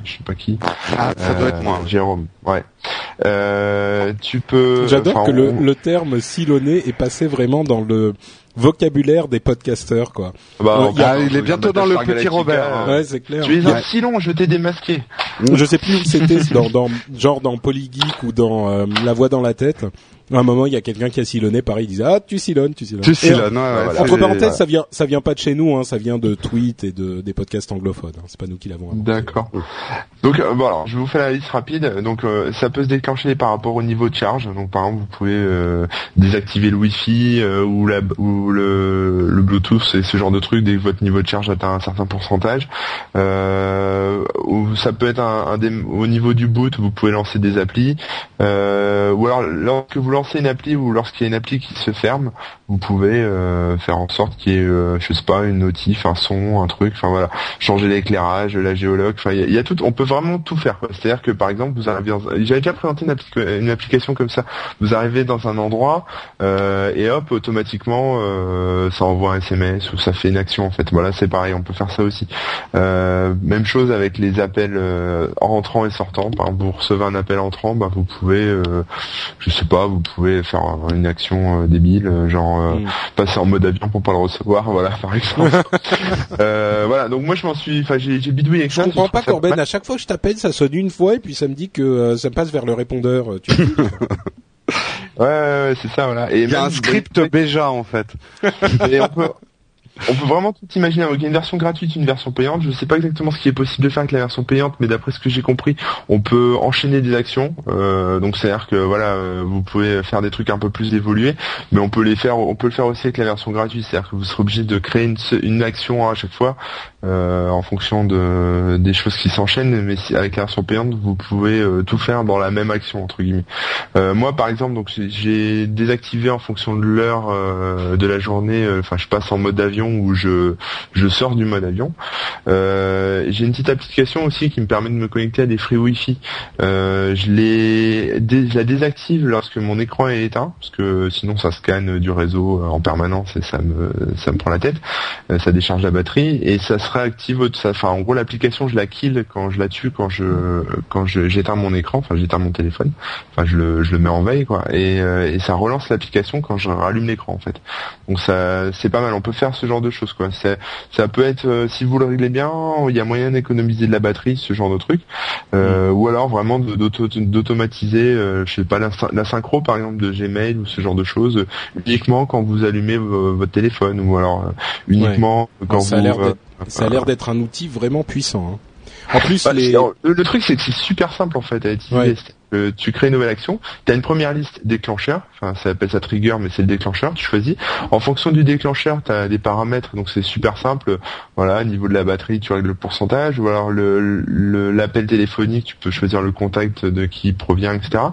je sais pas qui. Ah, ça doit être moi. Jérôme. Ouais. Tu peux. J'adore que le, le terme silonner est passé vraiment dans le vocabulaire des podcasteurs quoi. Bah, il est bientôt dans le petit Robert. Hein. Ouais, c'est clair. Tu es un silon, je t'ai démasqué. Je sais plus où c'était, dans, dans, genre dans Polygeek ou dans euh, La Voix dans la tête. À un moment, il y a quelqu'un qui a silonné, pareil, il disait ah tu silonnes, tu silonnes. Tu silonnes. ouais, entre parenthèses, ça vient, ça vient pas de chez nous, hein, ça vient de tweets et de des podcasts anglophones. Hein, c'est pas nous qui l'avons. D'accord. Donc euh, bon alors, je vous faire la liste rapide. Donc euh, ça peut se déclencher par rapport au niveau de charge. Donc par exemple, vous pouvez euh, désactiver le Wi-Fi ou la ou le, le Bluetooth et ce genre de truc dès que votre niveau de charge atteint un certain pourcentage. ou ça peut être un, un au niveau du boot, vous pouvez lancer des applis. ou alors lorsque vous lancez une appli ou lorsqu'il y a une appli qui se ferme, vous pouvez euh, faire en sorte qu'il y ait, euh, je sais pas, une notif, un son, un truc, enfin voilà, changer l'éclairage, la géologue, enfin il y, a tout, on peut vraiment tout faire. C'est-à-dire que par exemple, vous arrivez, j'avais déjà présenté une, application comme ça. Vous arrivez dans un endroit euh, et hop, automatiquement, ça envoie un SMS ou ça fait une action en fait. Voilà, c'est pareil, on peut faire ça aussi. même chose avec les appels entrants et sortants. Par vous recevez un appel entrant, bah vous pouvez, je sais pas, vous pouvez faire une action débile, genre euh, mm. passer en mode avion pour pas le recevoir, (laughs) voilà par exemple. (laughs) euh, voilà, donc moi je m'en suis, enfin j'ai, j'ai bidouillé avec je ça. Je comprends pas Corben, à chaque fois que je t'appelle, ça sonne une fois et puis ça me dit que euh, ça passe vers le répondeur. Euh, tu (laughs) ouais, ouais, ouais c'est ça, voilà. Et il y a un script Béja en fait. et on peut, on peut vraiment tout imaginer. Il y a une version gratuite, une version payante. Je ne sais pas exactement ce qui est possible de faire avec la version payante, mais d'après ce que j'ai compris, on peut enchaîner des actions. Euh, donc c'est-à-dire que voilà, euh, vous pouvez faire des trucs un peu plus évolués, mais on peut les faire, on peut le faire aussi avec la version gratuite. C'est-à-dire que vous serez obligé de créer une, action à chaque fois euh, en fonction de des choses qui s'enchaînent. Mais avec la version payante, vous pouvez tout faire dans la même action entre guillemets. moi, par exemple, donc j'ai désactivé en fonction de l'heure de la journée. Enfin, je passe en mode où je, je sors du mode avion. Euh, j'ai une petite application aussi qui me permet de me connecter à des free Wi-Fi. Euh, je, je la désactive lorsque mon écran est éteint, parce que sinon ça scanne du réseau en permanence et ça me, ça me prend la tête. Euh, ça décharge la batterie et ça se réactive. Enfin, en gros, l'application je la kill quand je la tue, quand je, quand j'éteins mon écran, enfin j'éteins mon téléphone. Enfin, je le, je le mets en veille quoi. Et, et ça relance l'application quand je rallume l'écran en fait. Donc ça, c'est pas mal. On peut faire ce genre de choses quoi. Ça peut être euh, si vous le réglez bien, il y a moyen d'économiser de la batterie, ce genre de truc, euh, mm. ou alors vraiment d'automatiser, euh, je sais pas la, synchro par exemple de Gmail ou ce genre de choses uniquement quand vous allumez votre téléphone ou alors uniquement quand ça vous. ça a l'air d'être un outil vraiment puissant. Hein. En plus, bah, le, truc c'est que c'est super simple en fait à utiliser tu crées une nouvelle action, tu as une première liste déclencheur, enfin ça s'appelle ça trigger mais c'est le déclencheur, tu choisis. En fonction du déclencheur, tu as des paramètres, donc c'est super simple. Voilà, niveau de la batterie, tu règles le pourcentage, ou alors le l'appel téléphonique, tu peux choisir le contact de qui provient, etc.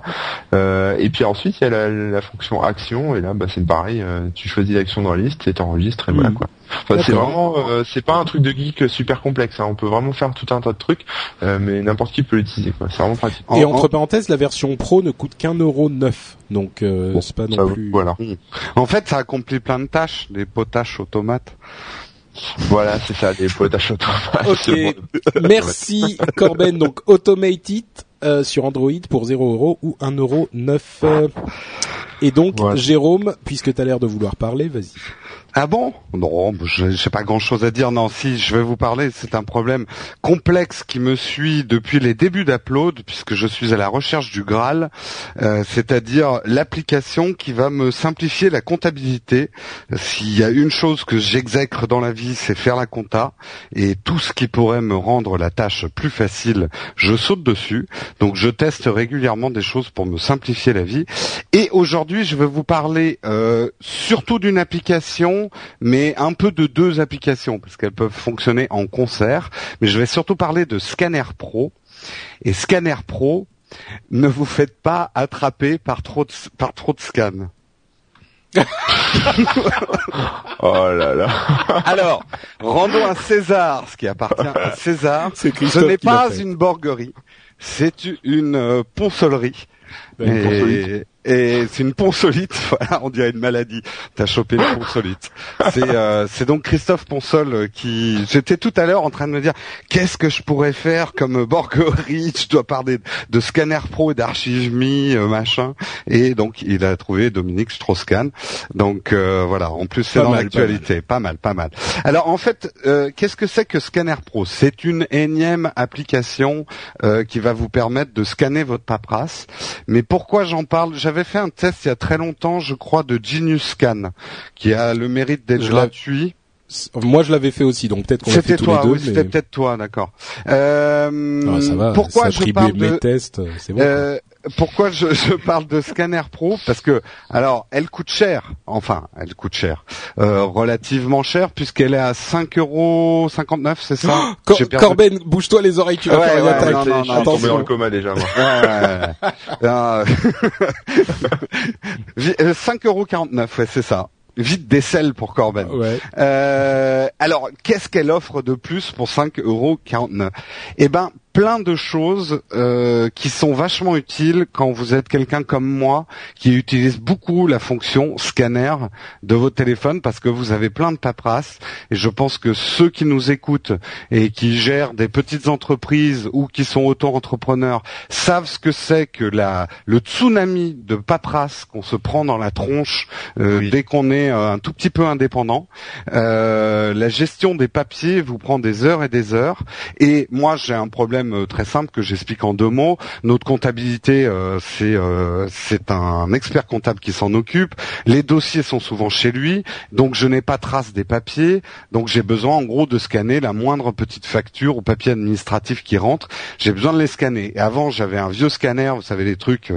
Euh, et puis ensuite il y a la, la, fonction action, et là bah c'est pareil, euh, tu choisis l'action dans la liste et t'enregistres et voilà hmm. quoi. Enfin, c'est vraiment, euh, c'est pas un truc de geek super complexe. Hein. On peut vraiment faire tout un tas de trucs, euh, mais n'importe qui peut l'utiliser. C'est vraiment pratique. Et entre parenthèses, la version pro ne coûte qu'un euro neuf, donc euh, c'est pas non plus. Voilà. En fait, ça accomplit plein de tâches, des potaches automates. Voilà, c'est ça, des potaches automates. Ok. Merci Corben. Donc Automated sur Android pour 0 euro ou 1 euro 9. Et donc Jérôme, puisque tu as l'air de vouloir parler, vas-y. Ah bon? Non, je n'ai pas grand-chose à dire. Non, si, je vais vous parler. C'est un problème complexe qui me suit depuis les débuts d'Upload, puisque je suis à la recherche du Graal, euh, c'est-à-dire l'application qui va me simplifier la comptabilité. S'il y a une chose que j'exècre dans la vie, c'est faire la compta, et tout ce qui pourrait me rendre la tâche plus facile, je saute dessus. Donc, je teste régulièrement des choses pour me simplifier la vie. Et aujourd'hui, je vais vous parler euh, surtout d'une application mais un peu de deux applications parce qu'elles peuvent fonctionner en concert. Mais je vais surtout parler de Scanner Pro. Et Scanner Pro, ne vous faites pas attraper par trop de, par trop de scans. (laughs) oh là là. Alors, rendons à César ce qui appartient à César. Ce n'est pas une borguerie, c'est une euh, poncelerie. Ben, et c'est une ponsolite, (laughs) voilà, on dirait une maladie. T'as chopé une ponsolite. C'est euh, c'est donc Christophe Ponsol euh, qui. J'étais tout à l'heure en train de me dire qu'est-ce que je pourrais faire comme Borgori? (laughs) Je dois parler de Scanner Pro et d'Archivemi euh, machin. Et donc il a trouvé Dominique Strauss-Kahn. Donc voilà. En plus c'est dans l'actualité. Pas mal, pas mal. Alors en fait, qu'est-ce que c'est que Scanner Pro? C'est une énième application qui va vous permettre de scanner votre paperasse. Mais pourquoi j'en parle? J'avais fait un test il y a très longtemps, je crois, de Genius Scan, qui a le mérite d'être gratuit. Moi, je l'avais fait aussi, donc peut-être qu'on l'a fait tous toi, les deux. Oui, C'était peut-être toi, d'accord. Euh, ah, ça va, pourquoi je parle de mes tests C'est bon. Euh, pourquoi je, je, parle de Scanner Pro Parce que, alors, elle coûte cher. Enfin, elle coûte cher, euh, relativement cher, puisqu'elle est à 5,59 euros, c'est ça (gasps) oh Corben, bouge-toi les oreilles, tu vas ouais, faire une attaque. Non, non, non, je suis dans le coma déjà. Moi. ouais, 5,49 (laughs) euros, ouais, c'est ça vite des pour Corben. Ouais. Euh, alors, qu'est-ce qu'elle offre de plus pour 5,49 euros Eh ben, plein de choses euh, qui sont vachement utiles quand vous êtes quelqu'un comme moi qui utilise beaucoup la fonction scanner de votre téléphone parce que vous avez plein de paperasses et je pense que ceux qui nous écoutent et qui gèrent des petites entreprises ou qui sont auto-entrepreneurs savent ce que c'est que la le tsunami de paperasse qu'on se prend dans la tronche euh, dès qu'on est euh, un tout petit peu indépendant. la gestion des papiers vous prend des heures et des heures. Et moi j'ai un problème euh, très simple que j'explique en deux mots. Notre comptabilité, euh, c'est euh, c'est un expert comptable qui s'en occupe. Les dossiers sont souvent chez lui, donc je n'ai pas trace des papiers. Donc j'ai besoin en gros de scanner la moindre petite facture ou papier administratif qui rentre. J'ai besoin de les scanner. Avant j'avais un vieux scanner, vous savez les trucs,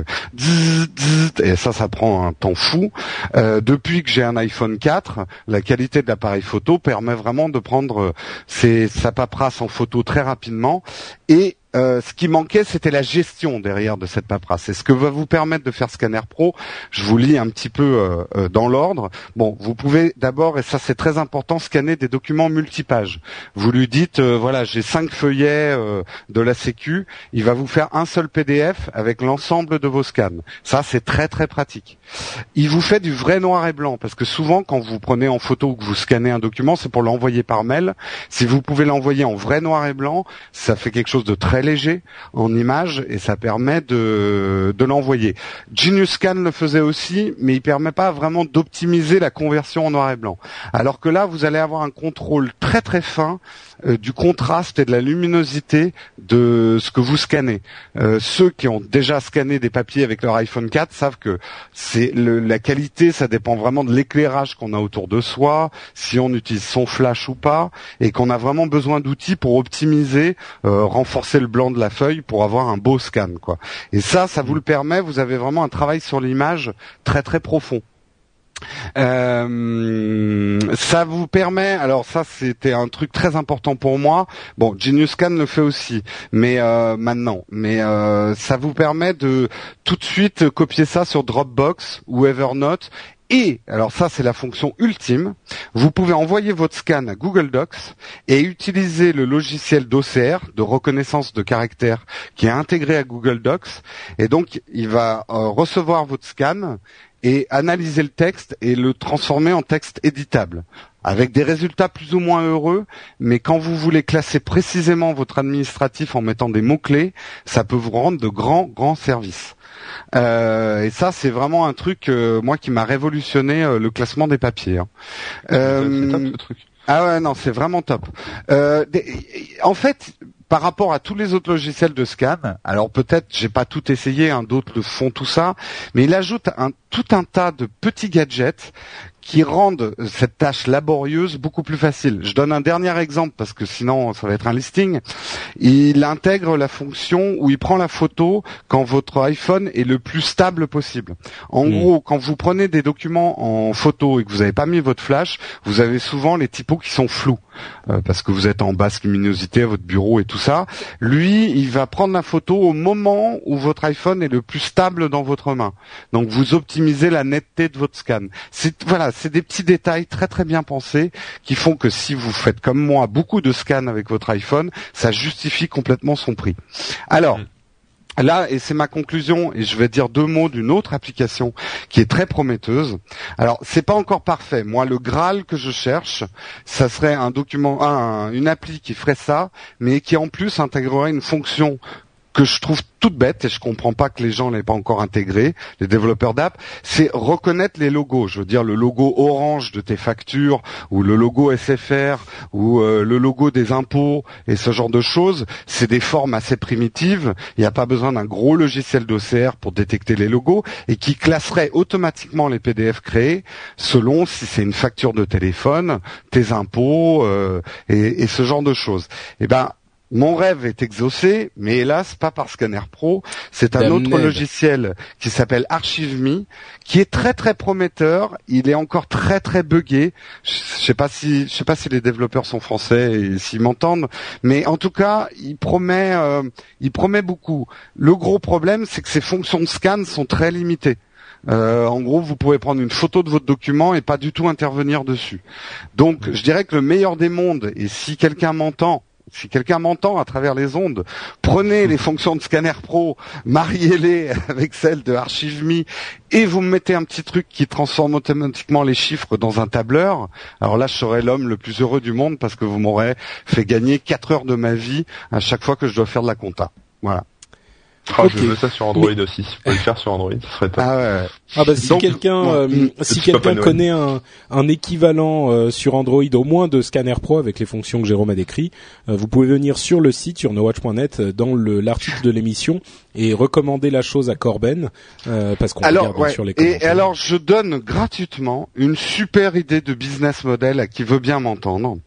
et ça ça prend un temps fou. depuis que j'ai un iPhone 4, la qualité de l'appareil photo permet vraiment de prendre sa paperasse en photo très rapidement euh, ce qui manquait, c'était la gestion derrière de cette paperasse. Et ce que va vous permettre de faire Scanner Pro, je vous lis un petit peu euh, euh, dans l'ordre. Bon, vous pouvez d'abord, et ça c'est très important, scanner des documents multipages. Vous lui dites, voilà, j'ai cinq feuillets de la Sécu, il va vous faire un seul PDF avec l'ensemble de vos scans. Ça c'est très très pratique. Il vous fait du vrai noir et blanc, parce que souvent quand vous prenez en photo ou que vous scannez un document, c'est pour l'envoyer par mail. Si vous pouvez l'envoyer en vrai noir et blanc, ça fait quelque chose de très léger en image et ça permet de, l'envoyer. Genius Scan le faisait aussi, mais il permet pas vraiment d'optimiser la conversion en noir et blanc. Alors que là, vous allez avoir un contrôle très très fin du contraste et de la luminosité de ce que vous scannez. Euh, ceux qui ont déjà scanné des papiers avec leur iPhone 4 savent que c'est la qualité, ça dépend vraiment de l'éclairage qu'on a autour de soi, si on utilise son flash ou pas, et qu'on a vraiment besoin d'outils pour optimiser, euh, renforcer le blanc de la feuille pour avoir un beau scan, quoi. Et ça, ça vous le permet. Vous avez vraiment un travail sur l'image très très profond. Euh, ça vous permet, alors ça c'était un truc très important pour moi. Bon, Genius Scan le fait aussi, mais euh, maintenant, mais euh, ça vous permet de tout de suite copier ça sur Dropbox ou Evernote et, alors ça c'est la fonction ultime, vous pouvez envoyer votre scan à Google Docs et utiliser le logiciel d'OCR, de reconnaissance de caractère, qui est intégré à Google Docs. Et donc il va euh, recevoir votre scan et analyser le texte et le transformer en texte éditable avec des résultats plus ou moins heureux, mais quand vous voulez classer précisément votre administratif en mettant des mots-clés, ça peut vous rendre de grands, grands services. Euh, et ça, c'est vraiment un truc, euh, moi, qui m'a révolutionné euh, le classement des papiers. Hein. Euh, truc. Ah ouais, non, c'est vraiment top. en fait, par rapport à tous les autres logiciels de scan, alors peut-être j'ai pas tout essayé, hein, d'autres le font tout ça, mais il ajoute tout un tas de petits gadgets qui rendent cette tâche laborieuse beaucoup plus facile. Je donne un dernier exemple parce que sinon ça va être un listing. Il intègre la fonction où il prend la photo quand votre iPhone est le plus stable possible. En hmm. gros, quand vous prenez des documents en photo et que vous n'avez pas mis votre flash, vous avez souvent les typos qui sont flous euh, parce que vous êtes en basse luminosité à votre bureau et tout ça. Lui, il va prendre la photo au moment où votre iPhone est le plus stable dans votre main. Donc vous optimisez la netteté de votre scan. C'est voilà, c'est des petits détails très très bien pensés qui font que si vous faites comme moi beaucoup de scans avec votre iPhone, ça justifie complètement son prix. Alors, Là, et c'est ma conclusion, et je vais dire deux mots d'une autre application qui est très prometteuse. Alors, c'est pas encore parfait. Moi, le Graal que je cherche, ça serait un document, une appli qui ferait ça, mais qui en plus intégrerait une fonction que je trouve toute bête et je comprends pas que les gens l'aient pas encore intégré, les développeurs d'app, c'est reconnaître les logos. Je veux dire le logo orange de tes factures ou le logo SFR ou euh, le logo des impôts et ce genre de choses, c'est des formes assez primitives. Il n'y a pas besoin d'un gros logiciel d'OCR pour détecter les logos et qui classerait automatiquement les PDF créés selon si c'est une facture de téléphone, tes impôts euh, et, et, ce genre de choses. Eh ben mon rêve est exaucé, mais hélas pas par Scanner Pro. C'est un autre logiciel qui s'appelle ArchiveMe, qui est très très prometteur. Il est encore très très buggé. Je sais pas si je sais pas si les développeurs sont français et s'ils m'entendent, mais en tout cas, il promet euh, il promet beaucoup. Le gros problème, c'est que ses fonctions de scan sont très limitées. Euh, en gros, vous pouvez prendre une photo de votre document et pas du tout intervenir dessus. Donc, je dirais que le meilleur des mondes, et si quelqu'un m'entend, si quelqu'un m'entend à travers les ondes, prenez les fonctions de Scanner Pro, mariez-les (laughs) avec celles de ArchiveMe et vous me mettez un petit truc qui transforme automatiquement les chiffres dans un tableur. Alors là, je serai l'homme le plus heureux du monde parce que vous m'aurez fait gagner 4 heures de ma vie à chaque fois que je dois faire de la compta. Voilà. Ah, Je veux ça sur Android aussi. Si vous pouvez le faire sur Android, ce serait top. Ah, ouais. ah bah si quelqu'un euh, si quelqu'un connaît un, un équivalent euh, sur Android au moins de Scanner Pro avec les fonctions que Jérôme a décrit, euh, vous pouvez venir sur le site sur nowatch.net dans le l'article de l'émission et recommander la chose à Corben parce qu'on alors, regarde sur les commentaires. Et alors je donne gratuitement une super idée de business model à qui veut bien m'entendre.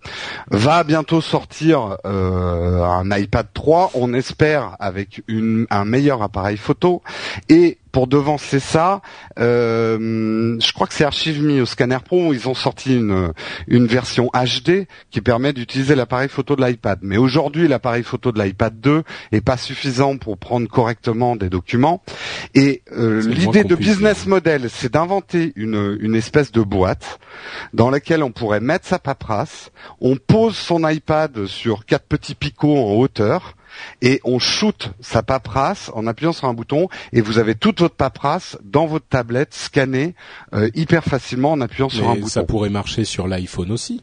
Va bientôt sortir un iPad 3, on espère avec une un meilleur appareil photo et pour devancer ça, euh, je crois que c'est ArchiveMe au Scanner Pro, ils ont sorti une, une version HD qui permet d'utiliser l'appareil photo de l'iPad. Mais aujourd'hui, l'appareil photo de l'iPad 2 est pas suffisant pour prendre correctement des documents. Et euh, l'idée de business model, c'est d'inventer une, une espèce de boîte dans laquelle on pourrait mettre sa paperasse, on pose son iPad sur quatre petits picots en hauteur, et on shoot sa paperasse en appuyant sur un bouton et vous avez toute votre paperasse dans votre tablette scannée euh, hyper facilement en appuyant sur un bouton. Ça pourrait marcher sur l'iPhone aussi.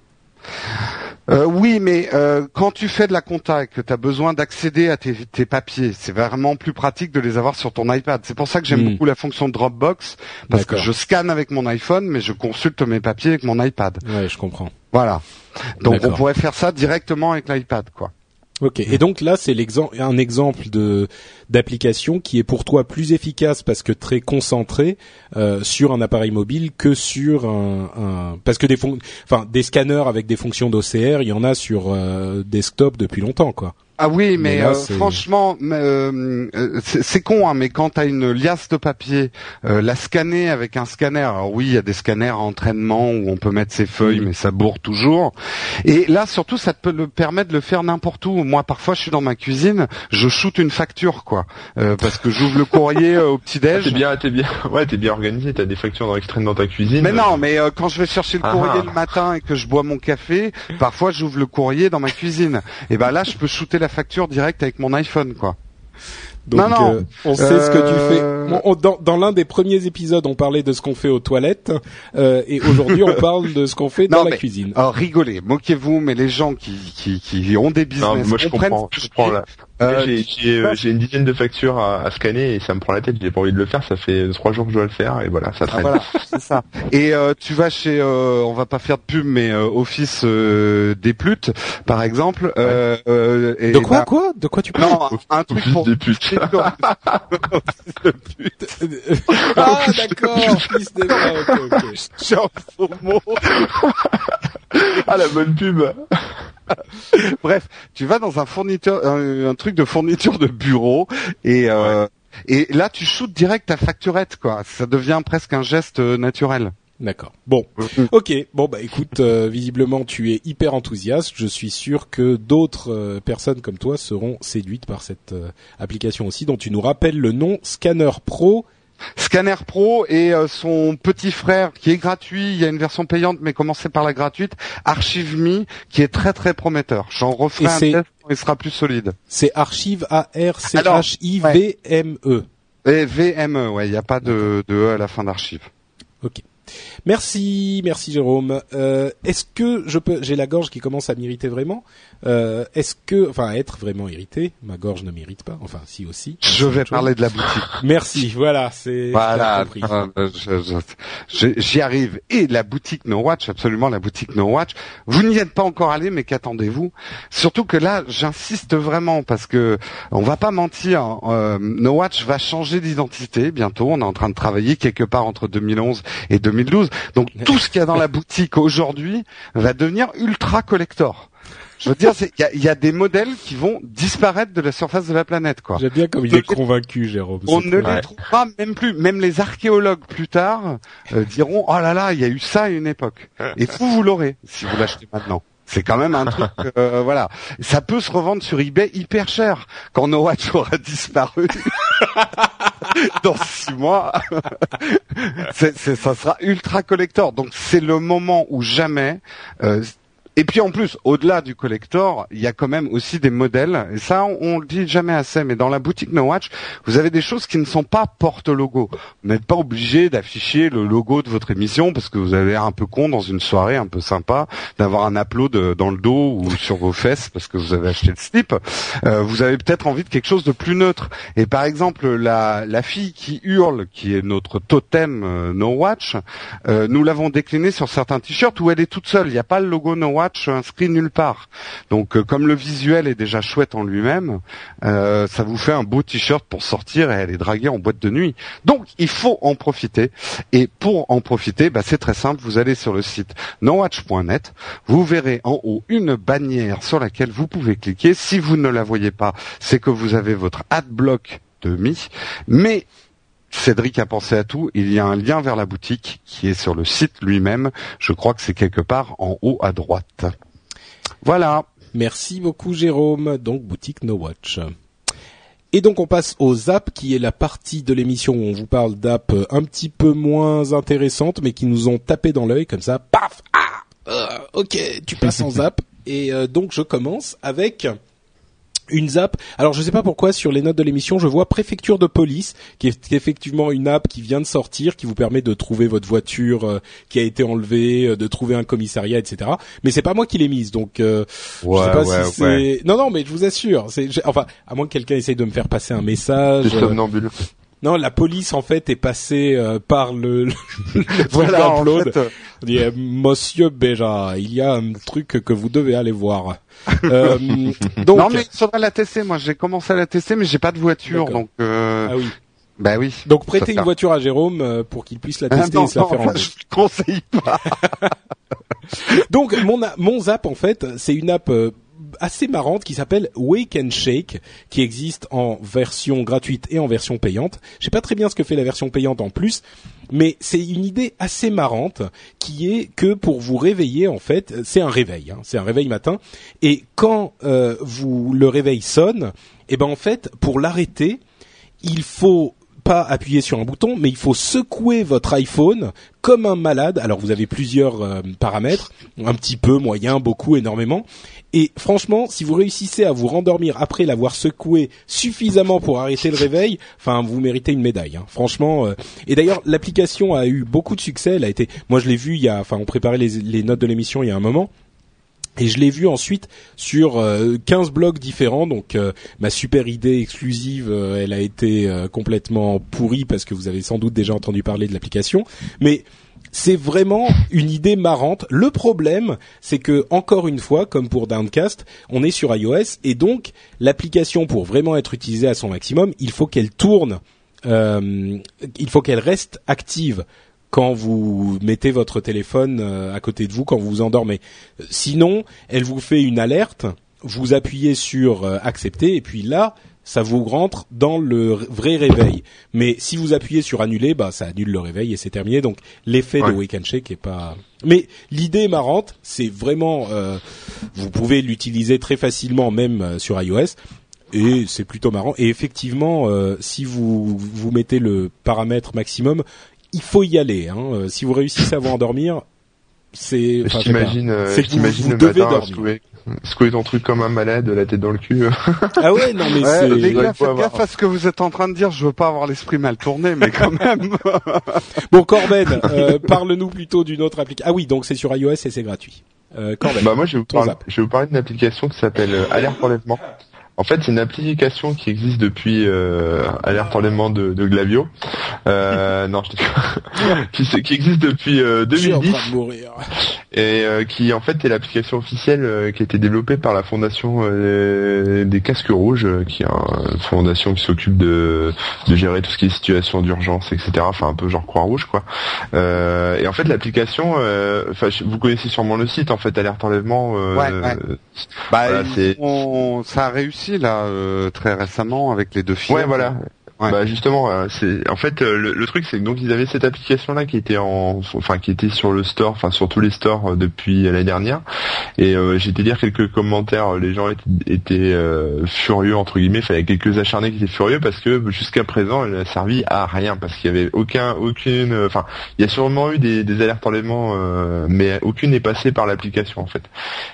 Euh, oui, mais euh, quand tu fais de la compta et que tu as besoin d'accéder à tes, papiers, c'est vraiment plus pratique de les avoir sur ton iPad. C'est pour ça que j'aime hmm. beaucoup la fonction Dropbox, parce que je scanne avec mon iPhone, mais je consulte mes papiers avec mon iPad. Ouais, je comprends. Voilà. Donc on pourrait faire ça directement avec l'iPad, quoi. Ok. Et donc là, c'est l'exemple, un exemple de d'application qui est pour toi plus efficace parce que très concentré euh, sur un appareil mobile que sur un, un parce que des enfin des scanners avec des fonctions d'OCR, il y en a sur euh, desktop depuis longtemps, quoi. Ah oui, mais, euh, franchement, euh, euh, c'est con, hein, mais quand tu as une liasse de papier, la scanner avec un scanner, alors oui, il y a des scanners à entraînement où on peut mettre ses feuilles, mais ça bourre toujours. Et là, surtout, ça te peut le permettre de le faire n'importe où. Moi, parfois, je suis dans ma cuisine, je shoot une facture, quoi, parce que j'ouvre le courrier au petit-déj. t'es bien, t'es bien, (laughs) ouais, t'es bien organisé, t'as des factures dans extrême dans ta cuisine. Mais non, mais quand je vais chercher le courrier ah. le matin et que je bois mon café, parfois, j'ouvre le courrier dans ma cuisine. Et ben là, je peux shooter la facture directe avec mon iPhone, quoi. Donc, Non, non. euh, on sait ce que tu fais. Euh, Bon, on- dans dans l'un des premiers épisodes, on parlait de ce qu'on fait aux toilettes, euh, et aujourd'hui, on parle de ce qu'on fait dans Non, la mais- cuisine. Alors rigolez, moquez-vous, mais les gens qui, qui, qui ont des business Non, moi je comprennent comprends, je prends. Euh, j'ai j'ai, euh, j'ai une dizaine de factures à, à scanner et ça me prend la tête, j'ai pas envie de le faire, ça fait trois jours que je dois le faire et voilà, ça Ah, traîne. voilà, c'est ça. Et euh, tu vas chez, euh, on va pas faire de pub, mais euh, Office euh, des Plutes, par exemple. Euh, euh, et De quoi, bah, quoi? De quoi tu parles? Non, un truc Office pour. des putes. (laughs) Office de pute. Ah, d'accord. ah, mot. (laughs) ah la bonne pub (laughs) Bref, tu vas dans un fourniture, un, un truc de fourniture de bureau et euh, et là tu shootes direct ta facturette quoi. Ça devient presque un geste euh, naturel. D'accord. Bon, ok. Bon bah écoute, euh, visiblement tu es hyper enthousiaste. Je suis sûr que d'autres euh, personnes comme toi seront séduites par cette euh, application aussi, dont tu nous rappelles le nom Scanner Pro. Scanner Pro et euh, son petit frère qui est gratuit. Il y a une version payante, mais commencez par la gratuite. Archive Me qui est très très prometteur. J'en referai Et un test il sera plus solide. C'est Archive A R C H I V M E. Et VME, ouais, il n'y a pas de, de E à la fin d'archive. Ok. Merci, merci Jérôme. Euh, Est-ce que je peux J'ai la gorge qui commence à m'irriter vraiment. Euh, Est-ce que, enfin, être vraiment irrité Ma gorge ne m'irrite pas. Enfin, si aussi. Je vais parler de la boutique. Merci. Voilà, c'est. Voilà, j'y arrive. Et la boutique No Watch, absolument la boutique No Watch. Vous n'y êtes pas encore allé, mais qu'attendez-vous? Surtout que là, j'insiste vraiment parce que on va pas mentir. euh, no Watch va changer d'identité bientôt. On est en train de travailler quelque part entre 2011 et 2012. Donc tout ce qu'il y a dans la boutique aujourd'hui va devenir ultra collector. Je veux dire, il y y a des modèles qui vont disparaître de la surface de la planète, quoi. J'aime bien comme il est convaincu, Jérôme. On ne très- les trouvera même plus. Même les archéologues plus tard euh, diront oh là là, il y a eu ça à une époque. Et vous, vous l'aurez si vous l'achetez maintenant. C'est quand même un truc, euh, voilà. Ça peut se revendre sur eBay hyper cher quand No Watch (laughs) aura disparu (laughs) dans six mois. (laughs) c'est, c'est- ça sera ultra collector. Donc c'est le moment où jamais. euh, et puis en plus, au-delà du collector, il y a quand même aussi des modèles. Et ça, on, on le dit jamais assez. Mais dans la boutique No Watch, vous avez des choses qui ne sont pas porte-logo. Vous n'êtes pas obligé d'afficher le logo de votre émission parce que vous avez l'air un peu con dans une soirée un peu sympa, d'avoir un euh, dans le dos ou sur vos fesses parce que vous avez acheté le slip. Euh, vous avez peut-être envie de quelque chose de plus neutre. Et par exemple, la, la fille qui hurle, qui est notre totem euh, No Watch, euh, nous l'avons déclinée sur certains t-shirts où elle est toute seule. Il n'y a pas le logo No Watch inscrit nulle part. Donc, euh, comme le visuel est déjà chouette en lui-même, euh, ça vous fait un beau t-shirt pour sortir et aller draguer en boîte de nuit. Donc, il faut en profiter. Et pour en profiter, bah, c'est très simple. Vous allez sur le site nowatch.net. Vous verrez en haut une bannière sur laquelle vous pouvez cliquer. Si vous ne la voyez pas, c'est que vous avez votre adblock de Mi. Mais Cédric a pensé à tout. Il y a un lien vers la boutique qui est sur le site lui-même. Je crois que c'est quelque part en haut à droite. Voilà. Merci beaucoup Jérôme. Donc boutique No Watch. Et donc on passe aux apps, qui est la partie de l'émission où on vous parle d'apps un petit peu moins intéressantes, mais qui nous ont tapé dans l'œil comme ça. Paf Ah euh, Ok, tu passes en (laughs) zap. Et euh, donc je commence avec une zap. Alors je sais pas pourquoi sur les notes de l'émission je vois préfecture de police qui est effectivement une app qui vient de sortir qui vous permet de trouver votre voiture euh, qui a été enlevée, euh, de trouver un commissariat, etc. Mais c'est pas moi qui l'ai mise donc euh, je sais pas si c'est non non mais je vous assure c'est enfin à moins que quelqu'un essaye de me faire passer un message. Euh, somnambules. Non la police en fait est passée euh, par le, le, (laughs) Voilà. En fait, On dit, euh, Monsieur Béja, il y a un truc que vous devez aller voir. (laughs) Euh, donc, non mais il faudrait la tester. Moi, j'ai commencé à la tester, mais j'ai pas de voiture, donc. Euh... ah oui. Bah oui. Donc prêtez une un- voiture à Jérôme euh, pour qu'il puisse la Ah, tester non, et se la faire enfin, enlever. je le conseille pas. (laughs) Donc mon mon zap en fait, c'est une app euh, assez marrante qui s'appelle Wake and Shake, qui existe en version gratuite et en version payante. Je sais pas très bien ce que fait la version payante en plus, mais c'est une idée assez marrante qui est que pour vous réveiller en fait, c'est un réveil, hein, c'est un réveil matin, et quand euh, vous le réveil sonne, et ben en fait pour l'arrêter, il faut pas appuyer sur un bouton, mais il faut secouer votre iPhone comme un malade. Alors vous avez plusieurs euh, paramètres, un petit peu, moyen, beaucoup, énormément. Et franchement, si vous réussissez à vous rendormir après l'avoir secoué suffisamment pour arrêter le réveil, enfin, vous méritez une médaille. Hein. Franchement. euh, Et d'ailleurs, l'application a eu beaucoup de succès. Elle a été, moi, je l'ai vu il y a, enfin, on préparait les, les notes de l'émission il y a un moment. Et je l'ai vu ensuite sur euh, 15 blogs différents. Donc euh, ma super idée exclusive, euh, elle a été euh, complètement pourrie parce que vous avez sans doute déjà entendu parler de l'application. Mais c'est vraiment une idée marrante. Le problème, c'est que encore une fois, comme pour Downcast, on est sur iOS et donc l'application pour vraiment être utilisée à son maximum, il faut qu'elle tourne, euh, il faut qu'elle reste active quand vous mettez votre téléphone euh, à côté de vous quand vous vous endormez. Sinon, elle vous fait une alerte, vous appuyez sur euh, accepter et puis là, ça vous rentre dans le vrai réveil. Mais si vous appuyez sur annuler, bah ça annule le réveil et c'est terminé. Donc l'effet Ouais. de Wake and Shake est pas. Mais l'idée est marrante. C'est vraiment, euh, vous pouvez l'utiliser très facilement même euh, sur iOS et c'est plutôt marrant. Et effectivement, euh, si vous vous mettez le paramètre maximum, il faut y aller. Hein. Euh, Si vous réussissez à vous endormir, c'est. Enfin, euh, c'est je que vous, le devez matin dormir. secouer, secouer ton truc comme un malade, la tête dans le cul. Ah ouais, non mais Ouais, c'est. les gars, faites beau gaffe avoir. à ce que vous êtes en train de dire. Je veux pas avoir l'esprit mal tourné, mais quand (laughs) même. Bon Corben, euh, parle-nous plutôt d'une autre application. Ah oui, donc c'est sur iOS et c'est gratuit. Euh, Corben. Bah moi je vais vous Ton parler, zap. je vais vous parler d'une application qui s'appelle euh, Alerte Enlèvement. En fait, c'est une application qui existe depuis euh, Alerte Enlèvement de, de Glavio. Euh, (laughs) non, je (laughs) qui, qui existe depuis euh, Je suis en 2010 train de mourir. et euh, qui en fait est l'application officielle euh, qui a été développée par la fondation euh, des casques rouges, euh, qui est une fondation qui s'occupe de, de gérer tout ce qui est situation d'urgence, etc. Enfin un peu genre Croix-Rouge quoi. Euh, et en fait l'application, euh, vous connaissez sûrement le site en fait Alerte Enlèvement. euh, Ouais, ouais. Bah, Voilà, ont- ça a réussi là euh, très récemment avec les deux filles. Ouais, voilà. Ouais. Bah justement, euh, c'est en fait euh, le, le truc c'est que donc ils avaient cette application là qui était en enfin qui était sur le store, enfin sur tous les stores euh, depuis l'année dernière. Et euh, j'ai été lire quelques commentaires, les gens étaient, étaient, euh, furieux entre guillemets, enfin il y a quelques acharnés qui étaient furieux parce que jusqu'à présent elle n'a servi à rien parce qu'il y avait aucun aucune enfin il y a sûrement eu des, des alertes enlèvement euh, mais aucune n'est passée par l'application en fait.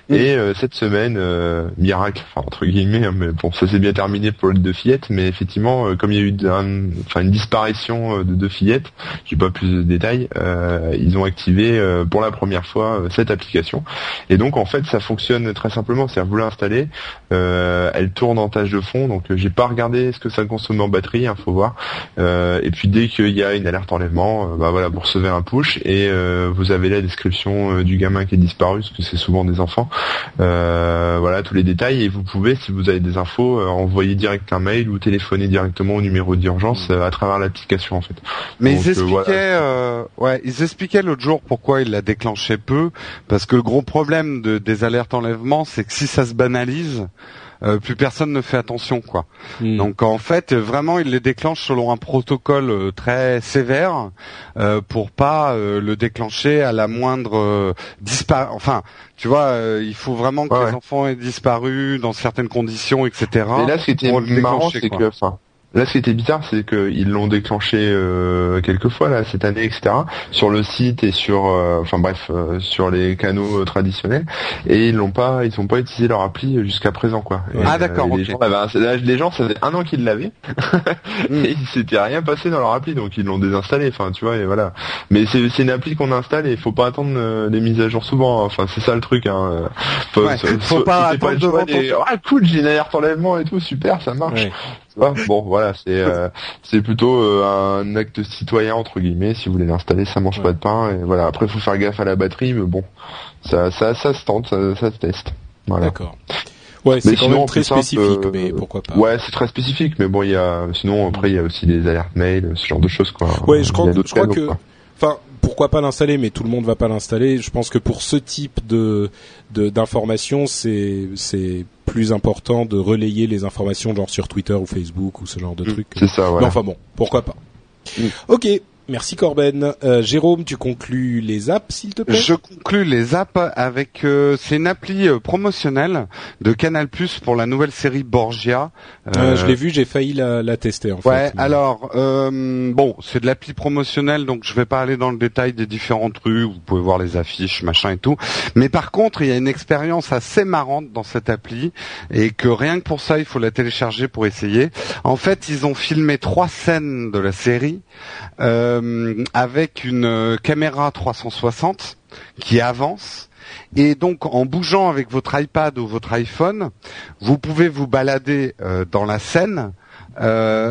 Et euh, cette semaine, euh, miracle, enfin entre guillemets, hein, mais bon, ça s'est bien terminé pour les deux fillettes, mais effectivement, euh, comme il y a eu une disparition euh, de deux fillettes, j'ai pas plus de détails, euh, ils ont activé euh, pour la première fois cette application. Et donc en fait, ça fonctionne très simplement, c'est-à-dire vous l'installez, elle tourne en tâche de fond, donc j'ai pas regardé ce que ça consomme en batterie, hein, faut voir. Et puis dès qu'il y a une alerte enlèvement, bah voilà, vous recevez un push et vous avez la description du gamin qui est disparu, parce que c'est souvent des enfants. Voilà tous les détails et vous pouvez, si vous avez des infos, envoyer direct un mail ou téléphoner directement au numéro d'urgence euh, à travers l'application en fait. Mais Donc, ils euh, expliquaient, voilà. euh, ouais, ils expliquaient l'autre jour pourquoi ils la déclenchaient peu, parce que le gros problème de, des alertes enlèvement, c'est que si ça se banalise, euh, plus personne ne fait attention, quoi. Hmm. Donc en fait, vraiment, ils les déclenchent selon un protocole euh, très sévère euh, pour pas euh, le déclencher à la moindre euh, dispar. Enfin, tu vois, euh, il faut vraiment que Ouais, les enfants aient disparu dans certaines conditions, etc. Et là, ce qui était pour le marrant, déclencher, c'est quoi. que, enfin, là, ce qui était bizarre, c'est qu'ils l'ont déclenché euh, quelques fois là cette année, etc. Sur le site et sur, euh, enfin bref, euh, sur les canaux euh, traditionnels, et ils l'ont pas, ils ont pas utilisé leur appli jusqu'à présent, quoi. Et, Ah, d'accord, Les ok. gens, avaient un- les gens, ça faisait un an qu'ils l'avaient, (laughs) Mm. et il s'était rien passé dans leur appli, donc ils l'ont désinstallé. Enfin, tu vois, et voilà. Mais c'est une appli qu'on installe et il faut pas attendre euh, les mises à jour souvent. hein. Enfin, c'est ça le truc. Hein. Faut, Ouais, faut pas attendre choix devant des- Ah cool, j'ai une alerte enlèvement et tout, super, ça marche. Ouais. Tu vois bon, voilà, c'est euh, c'est plutôt euh, un acte citoyen entre guillemets. Si vous voulez l'installer, ça mange Ouais. pas de pain. Et voilà. Après, faut faire gaffe à la batterie, mais bon, ça ça ça se tente, ça, ça se teste. Voilà. D'accord. Ouais, c'est quand sinon, même très simple, spécifique, euh, mais pourquoi pas. Ouais, c'est très spécifique, mais bon, il y a sinon après il y a aussi des alertes mail, ce genre de choses quoi. Ouais, je crois, que- je crois enfin, pourquoi pas l'installer, mais tout le monde va pas l'installer. Je pense que pour ce type de de- d'informations, c'est c'est plus important de relayer les informations genre sur Twitter ou Facebook ou ce genre de Mm. trucs. C'est ça, Mais voilà. enfin bon, pourquoi pas. Mm. Ok, Merci Corben. Euh, Jérôme, tu conclus les apps, s'il te plaît? Je conclus les apps avec euh, c'est une appli euh, promotionnelle de Canal Plus pour la nouvelle série Borgia. Euh, je l'ai vu, j'ai failli la, la, tester en ouais, fait. alors bon, c'est de l'appli promotionnelle, donc je vais pas aller dans le détail des différentes rues. Vous pouvez voir les affiches, machin et tout. Mais par contre, il y a une expérience assez marrante dans cette appli et que rien que pour ça, il faut la télécharger pour essayer. En fait, ils ont filmé trois scènes de la série. Euh, euh, avec une euh, caméra 360 qui avance. Et donc en bougeant avec votre iPad ou votre iPhone, vous pouvez vous balader euh, dans la scène.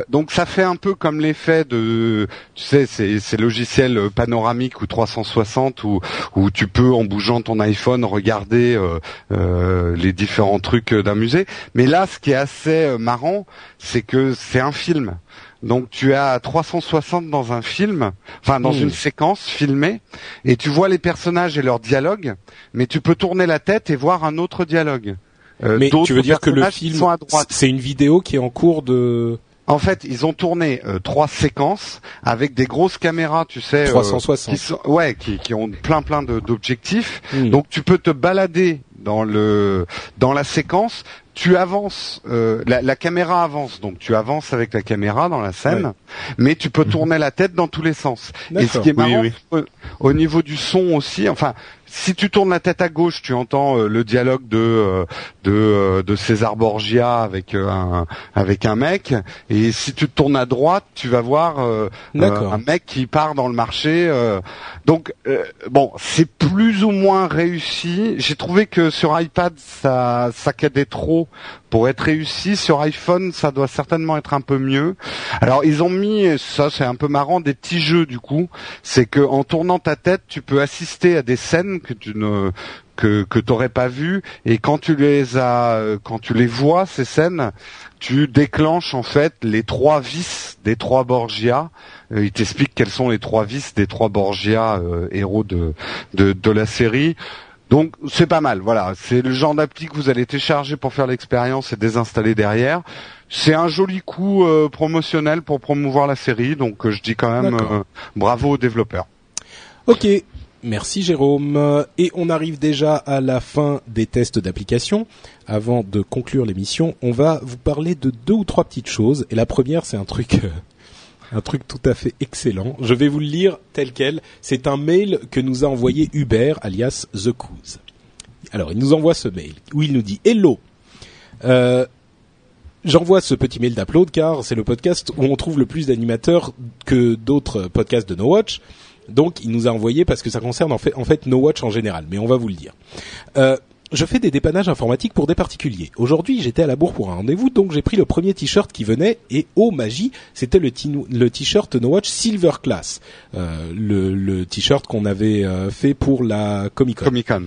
donc ça fait un peu comme l'effet de, tu sais, ces, logiciels panoramiques ou 360 où, où tu peux en bougeant ton iPhone regarder les différents trucs d'un musée. Mais là, ce qui est assez marrant, c'est que c'est un film. Donc tu as 360 dans un film, enfin dans hmm. une séquence filmée, et tu vois les personnages et leurs dialogues, mais tu peux tourner la tête et voir un autre dialogue. Euh, mais tu veux dire que le film, c'est une vidéo qui est en cours de... En fait, ils ont tourné euh, trois séquences avec des grosses caméras, tu sais, 360. Euh, ouais, qui, qui, ont plein plein d'objectifs. Hmm. Donc tu peux te balader dans le dans la séquence, tu avances, euh, la, caméra avance, donc tu avances avec la caméra dans la scène, mais tu peux mhm. tourner la tête dans tous les sens. Et ce qui est marrant, au niveau du son aussi, enfin, si tu tournes la tête à gauche, tu entends euh, le dialogue de euh, de, euh, de César Borgia avec un avec un mec, et si tu te tournes à droite, tu vas voir un mec qui part dans le marché. donc bon, c'est plus ou moins réussi. J'ai trouvé que sur iPad ça ça cadait trop pour être réussi. Sur iPhone, ça doit certainement être un peu mieux. Alors ils ont mis ça, c'est un peu marrant, des petits jeux du coup. C'est que en tournant ta tête, tu peux assister à des scènes que tu ne que que t'aurais pas vu et quand tu les as quand tu les vois ces scènes tu déclenches en fait les trois vices des trois Borgia euh, il t'explique quels sont les trois vices des trois Borgia euh, héros de, de de la série donc c'est pas mal, voilà. C'est le genre d'appli que vous allez télécharger pour faire l'expérience et désinstaller derrière. C'est un joli coup euh, promotionnel pour promouvoir la série, donc je dis quand même bravo aux développeurs. Ok, Merci Jérôme. Et on arrive déjà à la fin des tests d'application. Avant de conclure l'émission, on va vous parler de deux ou trois petites choses. Et la première, c'est un truc, un truc tout à fait excellent. Je vais vous le lire tel quel. C'est un mail que nous a envoyé Hubert, alias The Coos. Alors, il nous envoie ce mail où il nous dit Hello. Euh, J'envoie ce petit mail d'upload car c'est le podcast où on trouve le plus d'animateurs que d'autres podcasts de No Watch. Donc il nous a envoyé parce que ça concerne en fait, en fait No Watch en général, mais on va vous le dire. Euh, je fais des dépannages informatiques pour des particuliers. Aujourd'hui, j'étais à la bourre pour un rendez-vous, donc j'ai pris le premier t-shirt qui venait et oh magie, c'était le, t-shirt No Watch Silver Class, euh, le, t-shirt qu'on avait euh, fait pour la Comic Con. Comic Con.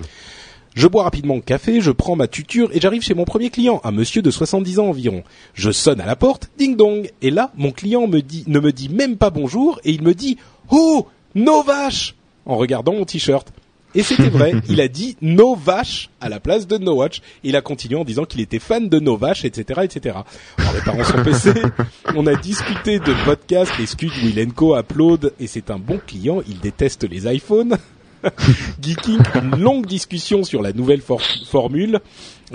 Je bois rapidement le café, je prends ma tuture et j'arrive chez mon premier client, un monsieur de 70 ans environ. Je sonne à la porte, ding dong, et là, mon client me dit, ne me dit même pas bonjour et il me dit, oh, nos vaches en regardant mon t-shirt. Et c'était vrai, (laughs) il a dit No Vache à la place de No Watch. il a continué en disant qu'il était fan de No Vache, etc., etc. En réparant son PC, on a discuté de podcast, les scuds Willenco upload, et c'est un bon client, il déteste les iPhones. (laughs) Geeking, une longue discussion sur la nouvelle formule.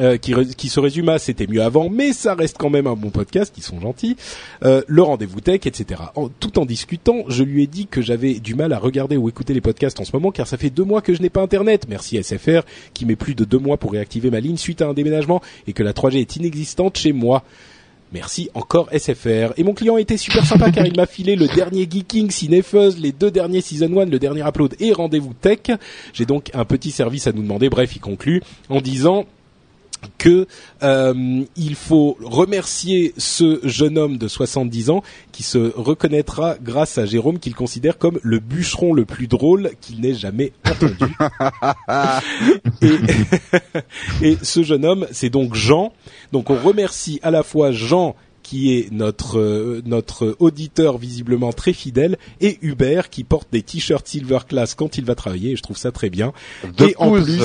Euh, qui, qui, se résume à c'était mieux avant, mais ça reste quand même un bon podcast, ils sont gentils. Euh, le rendez-vous tech, etc. tout en discutant, je lui ai dit que j'avais du mal à regarder ou écouter les podcasts en ce moment, car ça fait deux mois que je n'ai pas Internet. Merci SFR, qui met plus de deux mois pour réactiver ma ligne suite à un déménagement, et que la 3G est inexistante chez moi. Merci encore SFR. Et mon client était super sympa car il m'a filé le dernier Geeking, Cinefuzz, les deux derniers Season 1, le dernier Upload et Rendez-vous Tech. J'ai donc un petit service à nous demander. Bref, il conclut en disant que euh, il faut remercier ce jeune homme de 70 ans qui se reconnaîtra grâce à Jérôme qu'il considère comme le bûcheron le plus drôle qu'il n'ait jamais entendu. (laughs) et, (laughs) et ce jeune homme, c'est donc Jean. Donc on remercie à la fois Jean qui est notre euh, notre auditeur visiblement très fidèle et Hubert qui porte des t-shirts Silver Class quand il va travailler et je trouve ça très bien. et en plus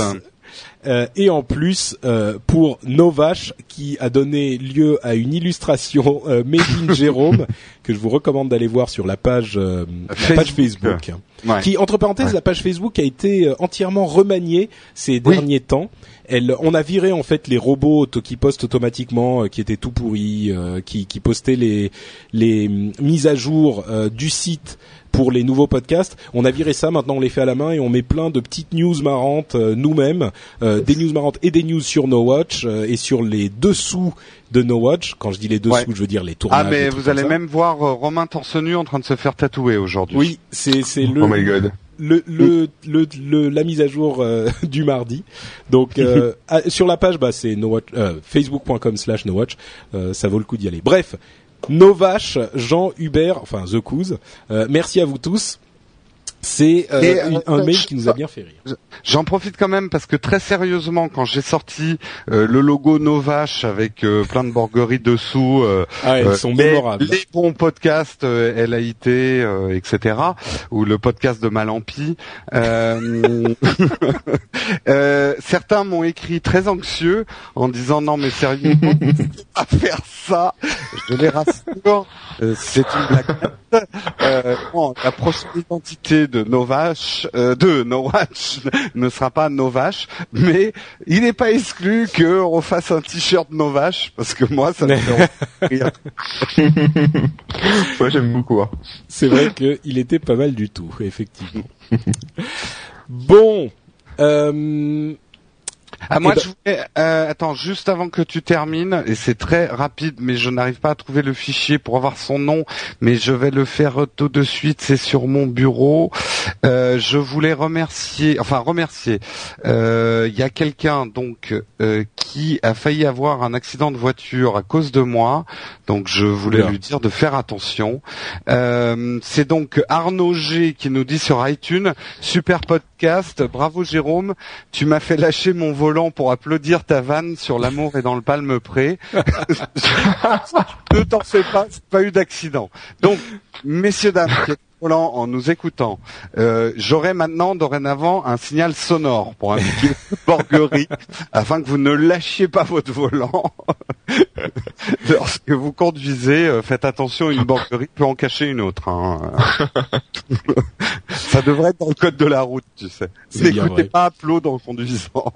Euh, et en plus euh, pour Novache qui a donné lieu à une illustration euh, Made in Jérôme (laughs) que je vous recommande d'aller voir sur la page euh, la page Facebook. Ouais. Qui entre parenthèses Ouais. la page Facebook a été euh, entièrement remaniée ces Oui. derniers temps. Elle, on a viré en fait les robots qui postent automatiquement, euh, qui étaient tout pourris, euh, qui, qui postaient les, les mm, mises à jour euh, du site pour les nouveaux podcasts. On a viré ça, maintenant on les fait à la main et on met plein de petites news marrantes euh, nous-mêmes, euh, des news marrantes et des news sur No Watch euh, et sur les dessous de No Watch. Quand je dis les dessous, Ouais. je veux dire les tournages. Ah mais vous allez même voir euh, Romain torse nu en train de se faire tatouer aujourd'hui. Oui, c'est c'est le Oh my god. le, le, le, le- la mise à jour euh, (laughs) du mardi. Donc euh, (laughs) ah, sur la page, bah, c'est no watch, euh, facebook.com slash no watch. Euh, ça vaut le coup d'y aller. Bref, Novache, Jean Hubert, enfin The Couz. euh, merci à vous tous. C'est euh, euh, un mail qui nous a bien fait rire. J'en profite quand même parce que très sérieusement, quand j'ai sorti euh, le logo Novache avec euh, plein de borgueries dessous, euh, Ah, euh, sont les, mémorables. les bons podcasts euh, LAIT, euh, etc., ou le podcast de Malampi, (laughs) certains m'ont écrit très anxieux en disant non mais sérieux, à faire ça. Je les rassure, euh, c'est une blague. Euh, bon, la prochaine identité de Novache, euh, de No Watch (laughs) ne sera pas Novache, mais il n'est pas exclu que on fasse un t-shirt Novache parce que moi ça me fait (laughs) rire. Moi j'aime beaucoup. hein. C'est vrai qu'il était pas mal du tout, effectivement. bon. Euh, Ah, moi, ben- je voulais, euh, attends, juste avant que tu termines, et c'est très rapide, mais je n'arrive pas à trouver le fichier pour avoir son nom, mais je vais le faire tout de suite, c'est sur mon bureau. Euh, je voulais remercier, enfin remercier, euh, il y a quelqu'un donc euh, qui a failli avoir un accident de voiture à cause de moi, donc je voulais Oula. lui dire de faire attention. Euh, c'est donc Arnaud G qui nous dit sur iTunes, super podcast, bravo Jérôme, tu m'as fait lâcher mon volant pour applaudir ta vanne sur l'amour et dans le palme près. (laughs) (laughs) ne t'en fais pas, c'est pas eu d'accident. Donc, messieurs dames, volant en nous écoutant, euh, j'aurai maintenant dorénavant un signal sonore pour indiquer (laughs) borguerie afin que vous ne lâchiez pas votre volant. (laughs) Lorsque vous conduisez, euh, faites attention, une borguerie peut en cacher une autre. hein. (laughs) Ça devrait être dans le code de la route, tu sais. N'écoutez pas Upload en conduisant.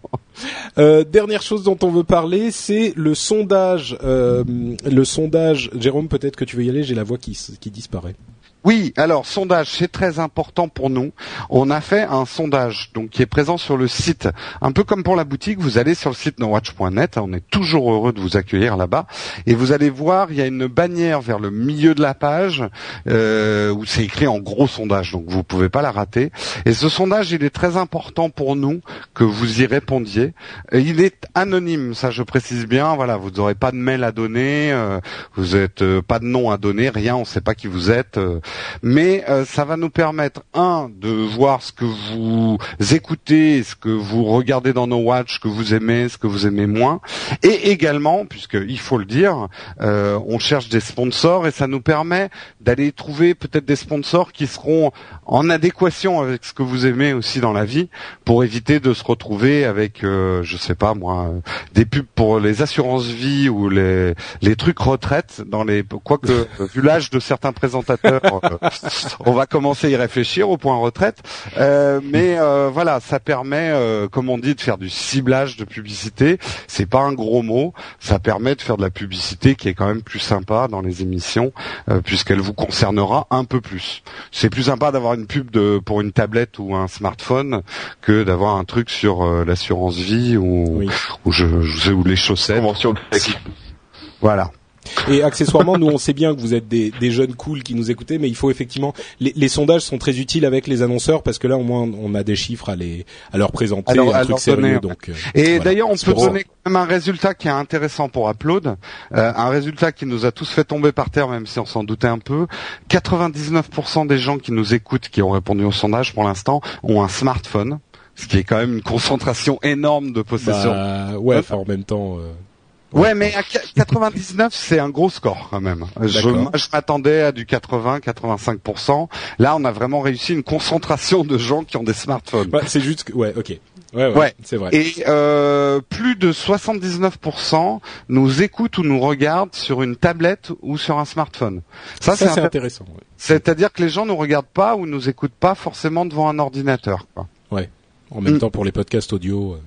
Euh, dernière chose dont on veut parler, c'est le sondage. euh, le sondage. Jérôme, peut-être que tu veux y aller. J'ai la voix qui, qui disparaît. Oui, alors sondage, c'est très important pour nous. On a fait un sondage donc qui est présent sur le site, un peu comme pour la boutique. Vous allez sur le site nowatch.net, on est toujours heureux de vous accueillir là-bas, et vous allez voir, il y a une bannière vers le milieu de la page euh, où c'est écrit en gros sondage, donc vous pouvez pas la rater. Et ce sondage, il est très important pour nous que vous y répondiez. Il est anonyme, ça je précise bien. Voilà, vous n'aurez pas de mail à donner, euh, vous êtes euh, pas de nom à donner, rien, on ne sait pas qui vous êtes. Mais euh, ça va nous permettre un de voir ce que vous écoutez, ce que vous regardez dans nos watch, ce que vous aimez, ce que vous aimez moins, et également, puisque il faut le dire, euh, on cherche des sponsors et ça nous permet d'aller trouver peut-être des sponsors qui seront en adéquation avec ce que vous aimez aussi dans la vie, pour éviter de se retrouver avec, euh, je sais pas moi, des pubs pour les assurances vie ou les les trucs retraite dans les quoique vu l'âge de certains présentateurs (laughs) (laughs) on va commencer à y réfléchir au point retraite. Euh, mais euh, voilà ça permet euh, comme on dit de faire du ciblage de publicité. C'est pas un gros mot. Ça permet de faire de la publicité qui est quand même plus sympa dans les émissions euh, puisqu'elle vous concernera un peu plus. C'est plus sympa d'avoir une pub de pour une tablette ou un smartphone que d'avoir un truc sur euh, l'assurance vie ou Oui. ou je, je sais où les chaussettes. Convention tech. voilà Et accessoirement, nous on sait bien que vous êtes des, des jeunes cool qui nous écoutez, mais il faut effectivement les, les sondages sont très utiles avec les annonceurs parce que là au moins on a des chiffres à les à leur présenter, Alors, un à truc leur sérieux. donner, donc euh, Et voilà. d'ailleurs, on peut donner quand même un résultat qui est intéressant pour Upload, euh, un résultat qui nous a tous fait tomber par terre, même si on s'en doutait un peu. 99% des gens qui nous écoutent, qui ont répondu au sondage pour l'instant, ont un smartphone, ce qui est quand même une concentration énorme de possession. Bah, ouais, enfin en même temps. euh, Ouais, mais à qu- 99, c'est un gros score quand même. Je, m'attendais à du 80-85%. Là, on a vraiment réussi une concentration de gens qui ont des smartphones. bah, c'est juste que ouais, ok. Ouais, ouais, Ouais. c'est vrai. Et euh, plus de 79% nous écoutent ou nous regardent sur une tablette ou sur un smartphone. Ça, Ça, c'est intér- intéressant. ouais. c'est-à-dire que les gens nous regardent pas ou nous écoutent pas forcément devant un ordinateur. Quoi. En même Mm. temps, pour les podcasts audio. euh,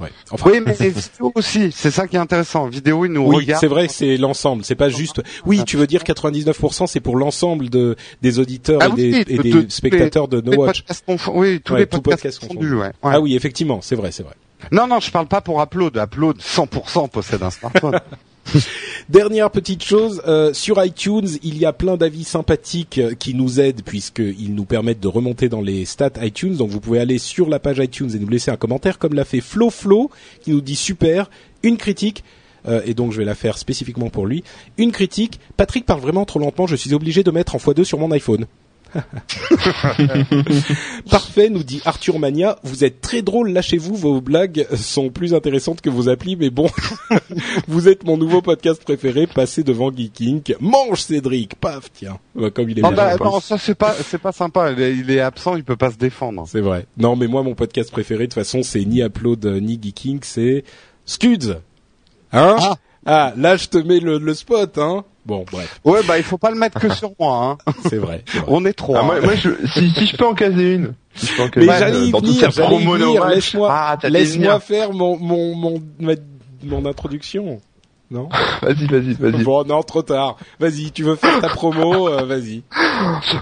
Ouais. Enfin, Oui, mais les vidéos aussi, c'est ça qui est intéressant. Vidéo, ils nous oui, regardent. c'est vrai, c'est l'ensemble. C'est pas juste. Oui, tu veux dire 99%, c'est pour l'ensemble de des auditeurs Ah et des, et de- des de- spectateurs de Tous les No Watch. podcasts oui, tous Ouais, les tous podcasts, podcasts confondus, ouais. Ouais. Ah oui, effectivement, c'est vrai, c'est vrai. Non, non, je parle pas pour Upload. Upload, 100% possède un smartphone. (laughs) Dernière petite chose, euh, sur iTunes, il y a plein d'avis sympathiques euh, qui nous aident puisqu'ils nous permettent de remonter dans les stats iTunes. Donc vous pouvez aller sur la page iTunes et nous laisser un commentaire comme l'a fait Flo Flo qui nous dit super, une critique. euh, et donc je vais la faire spécifiquement pour lui. Une critique. Patrick parle vraiment trop lentement. Je suis obligé de mettre en x2 sur mon iPhone. (laughs) Parfait, nous dit Arthur Mania. Vous êtes très drôle, lâchez-vous. Vos blagues sont plus intéressantes que vos applis, mais bon, (laughs) vous êtes mon nouveau podcast préféré. Passez devant Geeking. Mange Cédric, paf, tiens. Ouais, Comme il est non, bien. bah, non, ça c'est pas, c'est pas sympa. Il est, il est absent, il peut pas se défendre. C'est vrai. Non, mais moi, mon podcast préféré, de toute façon, c'est ni Upload euh, ni Geeking, c'est Scuds. Hein? Ah. Ah, là, je te mets le, le spot, hein. Bon, bref, Ouais, bah il faut pas le mettre que (laughs) sur moi. Hein. c'est vrai. On est trois. Ah, moi, moi, je, si, si je peux en caser une. Si je peux en caser Mais une, j'allais venir, Watch. Laisse-moi, Ah, laisse-moi faire mon, mon, mon, ma- mon introduction. Non? (laughs) Vas-y, vas-y, vas-y. Bon, non, trop tard. Vas-y, tu veux faire ta promo, euh, vas-y. (laughs)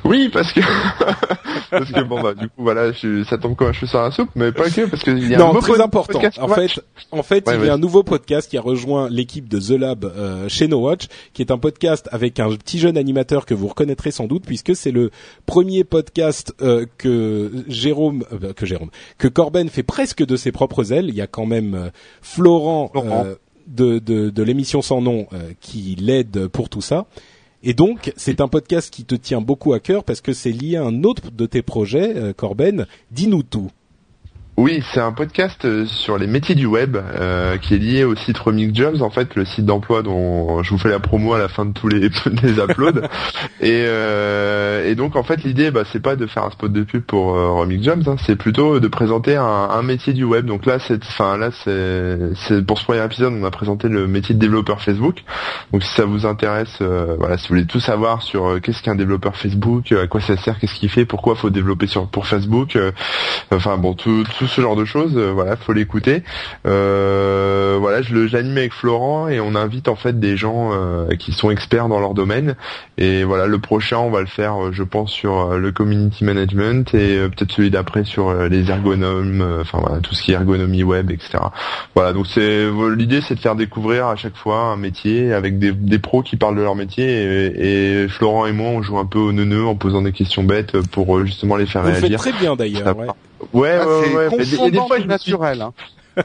Oui, parce que (laughs) parce que bon bah du coup voilà, je, ça tombe comme un cheveu sur la soupe, mais pas que parce qu'il y a un Non, nouveau très important. podcast En fait, en fait, Ouais, il y a un nouveau podcast qui a rejoint l'équipe de The Lab euh, chez No Watch, qui est un podcast avec un petit jeune animateur que vous reconnaîtrez sans doute, puisque c'est le premier podcast euh, que Jérôme, euh, que Jérôme, que Corben fait presque de ses propres ailes. Il y a quand même euh, Florent, Florent. De, de, de l'émission sans nom euh, qui l'aide pour tout ça. Et donc, c'est un podcast qui te tient beaucoup à cœur parce que c'est lié à un autre de tes projets, euh, Corben. Dis-nous tout. Oui, c'est un podcast euh, sur les métiers du web euh, qui est lié au site Remix Jobs, en fait, le site d'emploi dont je vous fais la promo à la fin de tous les, (laughs) uploads. et, euh, et donc, en fait, l'idée, bah, c'est pas de faire un spot de pub pour euh, Remix Jobs, hein, c'est plutôt de présenter un, métier du web. Donc là, c'est, enfin là, c'est, pour ce premier épisode, on a présenté le métier de développeur Facebook. Donc, si ça vous intéresse, euh, voilà, si vous voulez tout savoir sur euh, qu'est-ce qu'un développeur Facebook, à quoi ça sert, qu'est-ce qu'il fait, pourquoi faut développer sur pour Facebook. enfin bon tout, tout ce genre de choses euh, voilà faut l'écouter euh, voilà je le j'anime avec Florent et on invite en fait des gens euh, qui sont experts dans leur domaine et voilà le prochain on va le faire je pense sur le community management et peut-être celui d'après sur les ergonomes enfin voilà tout ce qui est ergonomie web etc voilà donc c'est l'idée c'est de faire découvrir à chaque fois un métier avec des, des pros qui parlent de leur métier et, et Florent et moi on joue un peu au neuneu en posant des questions bêtes pour justement les faire Vous le faites réagir très bien d'ailleurs. Ouais. Ouais, Ah, ouais, c'est ouais. Des confondant fois, je naturel. Hein.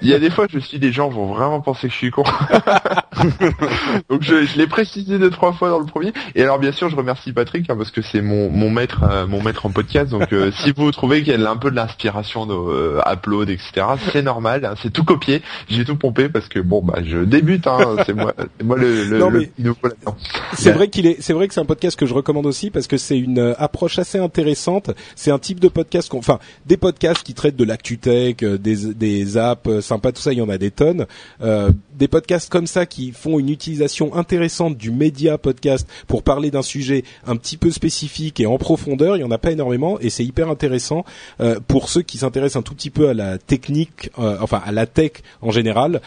Il y a des fois, je me suis dit, les gens vont vraiment penser que je suis con. (laughs) Donc, je, je l'ai précisé deux, trois fois dans le premier. Et alors, bien sûr, je remercie Patrick, hein, parce que c'est mon, mon maître, euh, mon maître en podcast. Donc, euh, si vous trouvez qu'il y a un peu de l'inspiration de euh, upload, etc., c'est normal, hein, c'est tout copié. J'ai tout pompé parce que bon, bah, je débute, hein, c'est moi, c'est moi le, le, Non, le nouveau là-dedans. C'est vrai qu'il est, c'est vrai que c'est un podcast que je recommande aussi parce que c'est une euh, approche assez intéressante. C'est un type de podcast, qu'on, enfin, des podcasts qui traitent de l'actu tech, euh, des, des apps sympas, tout ça, il y en a des tonnes. Euh, des podcasts comme ça qui font une utilisation intéressante du média podcast pour parler d'un sujet un petit peu spécifique et en profondeur, il y en a pas énormément et c'est hyper intéressant euh, pour ceux qui s'intéressent un tout petit peu à la technique, euh, enfin à la tech en général.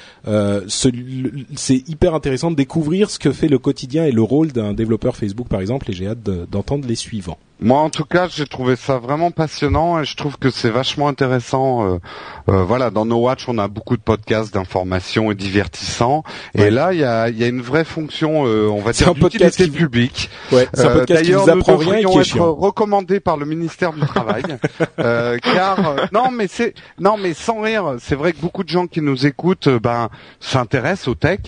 C'est hyper intéressant de découvrir ce que fait le quotidien et le rôle d'un développeur Facebook par exemple et j'ai hâte de- d'entendre les suivants. Moi, en tout cas, j'ai trouvé ça vraiment passionnant et je trouve que c'est vachement intéressant. euh, euh, voilà, dans No Watch, on a beaucoup de podcasts d'information et divertissants. Ouais. Et là, il y a, y a une vraie fonction, euh, on va dire, d'utilité qui- publique. Ouais, c'est un Euh, podcast qui D'ailleurs, vous apprend nous rien et devrions qui est être chiant. recommandé par le ministère du Travail, (laughs) euh, car euh, non, mais c'est non, mais sans rire, c'est vrai que beaucoup de gens qui nous écoutent, ben, s'intéressent au tech,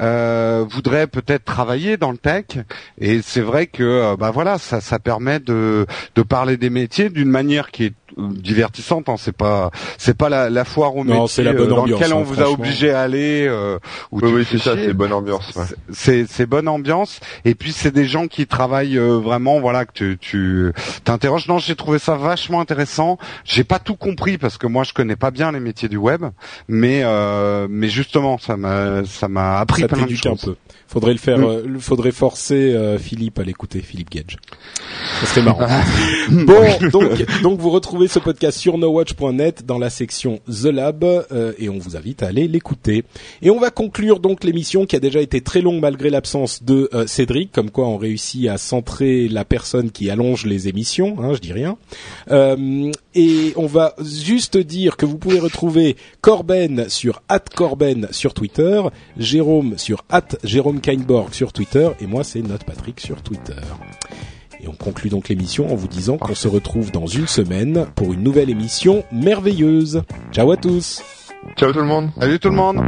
euh, voudraient peut-être travailler dans le tech, et c'est vrai que, ben voilà, ça, ça permet de, de parler des métiers d'une manière qui est divertissante. Hein. C'est pas c'est pas la, la foire au métier c'est la bonne euh, dans lequel on hein, vous a obligé à aller. Euh, où Oui, oui, c'est ça, c'est bonne ambiance. ouais. C'est c'est bonne ambiance et puis c'est des gens qui travaillent euh, vraiment voilà que tu tu t'interroges. Non, j'ai trouvé ça vachement intéressant. J'ai pas tout compris parce que moi je connais pas bien les métiers du web, mais euh, mais justement ça m'a ça m'a appris Ça plein de t'éduque un choses. peu. Faudrait le faire. Mm. euh, le- faudrait forcer euh, Philippe à l'écouter, Philippe Gage. Ça (laughs) bon, donc donc vous retrouvez ce podcast sur nowatch.net dans la section The Lab euh, et on vous invite à aller l'écouter. Et on va conclure donc l'émission qui a déjà été très longue malgré l'absence de euh, Cédric, comme quoi on réussit à centrer la personne qui allonge les émissions. Hein, je dis rien. Euh, et on va juste dire que vous pouvez retrouver Corben sur @corben sur Twitter, Jérôme sur @jérôme sur Twitter et moi c'est Note Patrick sur Twitter. Et on conclut donc l'émission en vous disant qu'on se retrouve dans une semaine pour une nouvelle émission merveilleuse. Ciao à tous. Ciao tout le monde. Salut tout le monde.